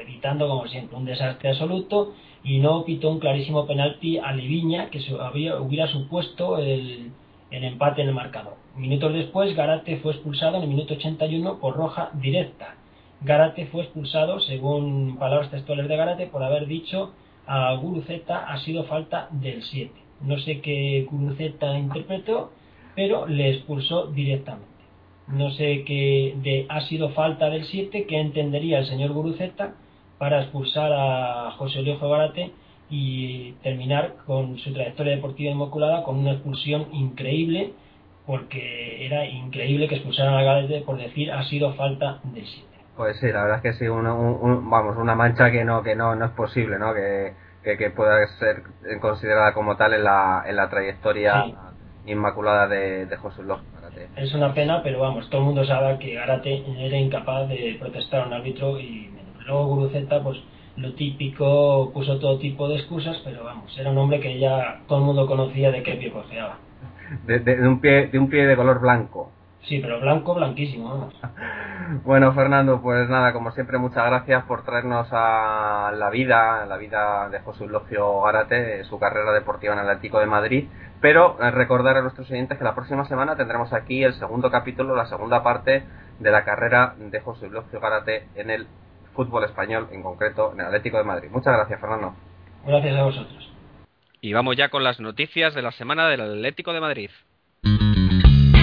evitando, como siempre, un desastre absoluto y no pitó un clarísimo penalti a Liviña que había, hubiera supuesto el, el empate en el marcador. Minutos después, Garate fue expulsado en el minuto 81 por roja directa. Garate fue expulsado, según palabras textuales de Garate, por haber dicho a Guruceta ha sido falta del 7. No sé qué Guruceta interpretó, pero le expulsó directamente. No sé qué de ha sido falta del 7 que entendería el señor Guruceta para expulsar a José Luis Garate y terminar con su trayectoria deportiva inmaculada con una expulsión increíble porque era increíble que expulsaran a Garate por decir ha sido falta del 7. Pues sí, la verdad es que sí, vamos, una mancha que no que no, no es posible, ¿no? Que, que, pueda ser considerada como tal en la, en la trayectoria inmaculada de, de José López Es una pena, pero vamos, todo el mundo sabe que Garate era incapaz de protestar a un árbitro y luego Guruceta, pues lo típico, puso todo tipo de excusas, pero vamos, era un hombre que ya todo el mundo conocía de qué pie cojeaba. de, un pie, de un pie de color blanco. Sí, pero blanco, blanquísimo. (laughs) Bueno, Fernando, pues nada, como siempre, muchas gracias por traernos a la vida, la vida de José Eulogio Garate, su carrera deportiva en el Atlético de Madrid. Pero eh, recordar a nuestros oyentes que la próxima semana tendremos aquí el segundo capítulo, la segunda parte de la carrera de José Eulogio Garate en el fútbol español, en concreto en el Atlético de Madrid. Muchas gracias, Fernando. Gracias a vosotros. Y vamos ya con las noticias de la semana del Atlético de Madrid.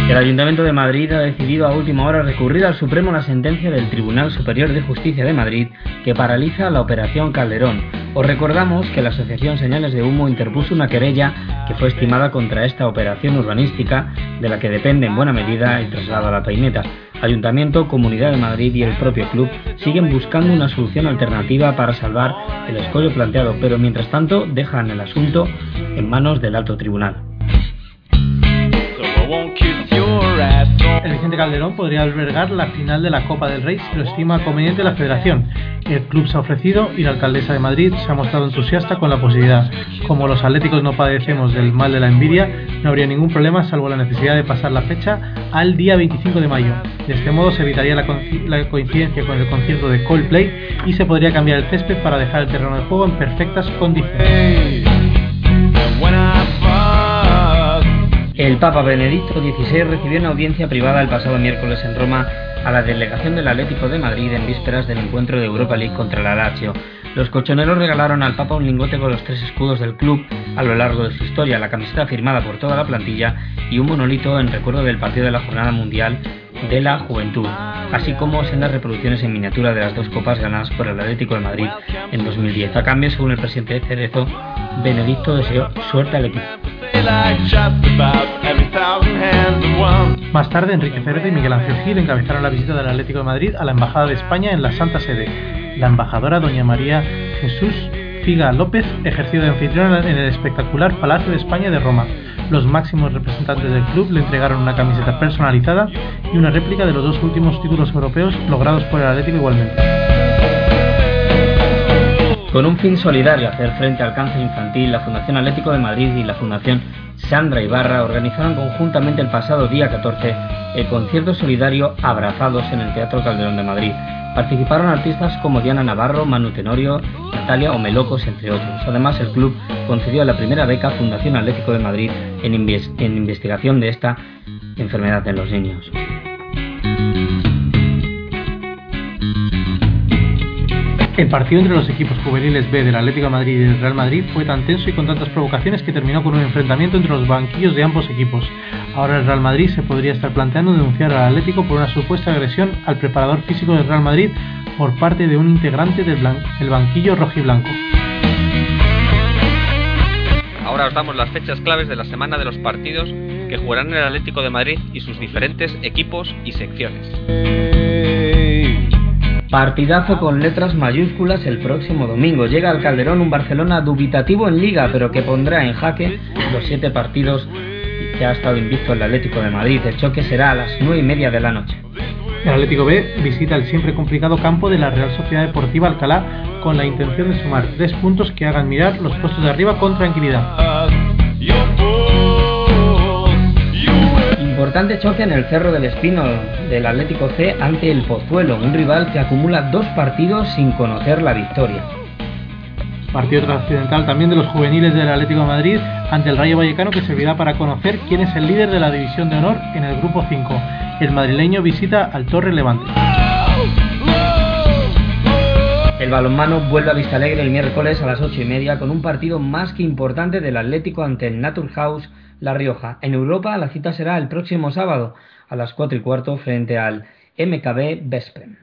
El Ayuntamiento de Madrid ha decidido a última hora recurrir al Supremo la sentencia del Tribunal Superior de Justicia de Madrid que paraliza la Operación Calderón, Os recordamos que la Asociación Señales de Humo interpuso una querella que fue estimada contra esta operación urbanística de la que depende en buena medida el traslado a la peineta. Ayuntamiento, Comunidad de Madrid y el propio club siguen buscando una solución alternativa para salvar el escollo planteado, pero mientras tanto dejan el asunto en manos del alto tribunal. El Vicente Calderón podría albergar la final de la Copa del Rey si lo estima conveniente la Federación. El club se ha ofrecido y la alcaldesa de Madrid se ha mostrado entusiasta con la posibilidad. Como los atléticos no padecemos del mal de la envidia, no habría ningún problema salvo la necesidad de pasar la fecha al día 25 de mayo. De este modo se evitaría la, la coincidencia con el concierto de Coldplay y se podría cambiar el césped para dejar el terreno de juego en perfectas condiciones. El Papa Benedicto XVI recibió una audiencia privada el pasado miércoles en Roma a la delegación del Atlético de Madrid en vísperas del encuentro de Europa League contra la Lazio. Los colchoneros regalaron al Papa un lingote con los tres escudos del club a lo largo de su historia, la camiseta firmada por toda la plantilla y un monolito en recuerdo del partido de la Jornada Mundial de la Juventud, así como sendas reproducciones en miniatura de las dos copas ganadas por el Atlético de Madrid en 2010. A cambio, según el presidente de Cerezo, Benedicto deseó suerte al equipo. Más tarde, Enrique Cerezo y Miguel Ángel Gil encabezaron la visita del Atlético de Madrid a la Embajada de España en la Santa Sede. La embajadora, doña María Jesús Figa López, ejerció de anfitriona en el espectacular Palacio de España de Roma. Los máximos representantes del club le entregaron una camiseta personalizada y una réplica de los dos últimos títulos europeos logrados por el Atlético igualmente. Con un fin solidario hacer frente al cáncer infantil, la Fundación Atlético de Madrid y la Fundación Sandra Ibarra organizaron conjuntamente el pasado día 14 el concierto solidario Abrazados en el Teatro Calderón de Madrid. Participaron artistas como Diana Navarro, Manu Tenorio, Natalia o Melocos, entre otros. Además, el club concedió la primera beca Fundación Atlético de Madrid en, en investigación de esta enfermedad en los niños. El partido entre los equipos juveniles B del Atlético de Madrid y del Real Madrid fue tan tenso y con tantas provocaciones que terminó con un enfrentamiento entre los banquillos de ambos equipos. Ahora el Real Madrid se podría estar planteando denunciar al Atlético por una supuesta agresión al preparador físico del Real Madrid por parte de un integrante del, banquillo rojiblanco. Ahora os damos las fechas claves de la semana de los partidos que jugarán el Atlético de Madrid y sus diferentes equipos y secciones. Partidazo con letras mayúsculas el próximo domingo. Llega al Calderón un Barcelona dubitativo en liga, pero que pondrá en jaque los siete partidos que ha estado invicto el Atlético de Madrid. El choque será a las nueve y media de la noche. El Atlético B visita el siempre complicado campo de la Real Sociedad Deportiva Alcalá con la intención de sumar tres puntos que hagan mirar los puestos de arriba con tranquilidad. Importante choque en el Cerro del Espino del Atlético C ante el Pozuelo, un rival que acumula dos partidos sin conocer la victoria. Partido trascendental también de los juveniles del Atlético de Madrid ante el Rayo Vallecano que servirá para conocer quién es el líder de la División de Honor en el Grupo 5. El madrileño visita al Torre Levante. El balonmano vuelve a Vista Alegre el miércoles a las 8 y media con un partido más que importante del Atlético ante el Naturhaus la Rioja. En Europa la cita será el próximo sábado a las 4 y cuarto frente al MKB Vespren.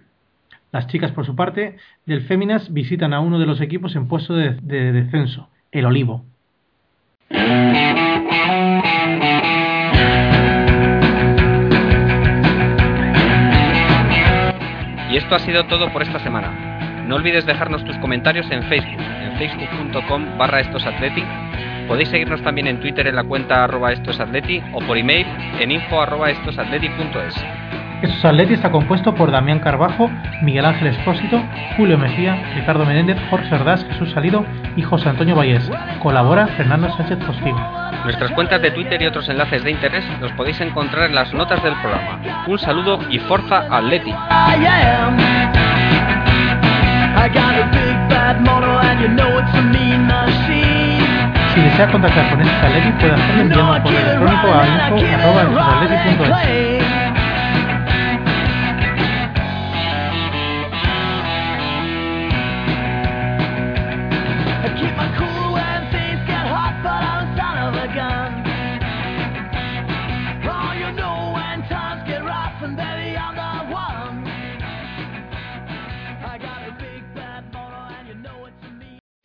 Las chicas, por su parte, del Féminas visitan a uno de los equipos en puesto de, de descenso, el Olivo. Y esto ha sido todo por esta semana. No olvides dejarnos tus comentarios en Facebook, en facebook.com barra Podéis seguirnos también en Twitter en la cuenta arroba estosatleti o por email en info arroba estosatleti.es. Estos Atleti está compuesto por Damián Carbajo, Miguel Ángel Espósito, Julio Mejía, Ricardo Menéndez, Jorge Ordaz, Jesús Salido y José Antonio Vallés. Colabora Fernando Sánchez Postigo. Nuestras cuentas de Twitter y otros enlaces de interés los podéis encontrar en las notas del programa. Un saludo y forza Atleti. Si desea contactar con Atleti puede hacerlo enviando un correo electrónico a info.estosatleti.es.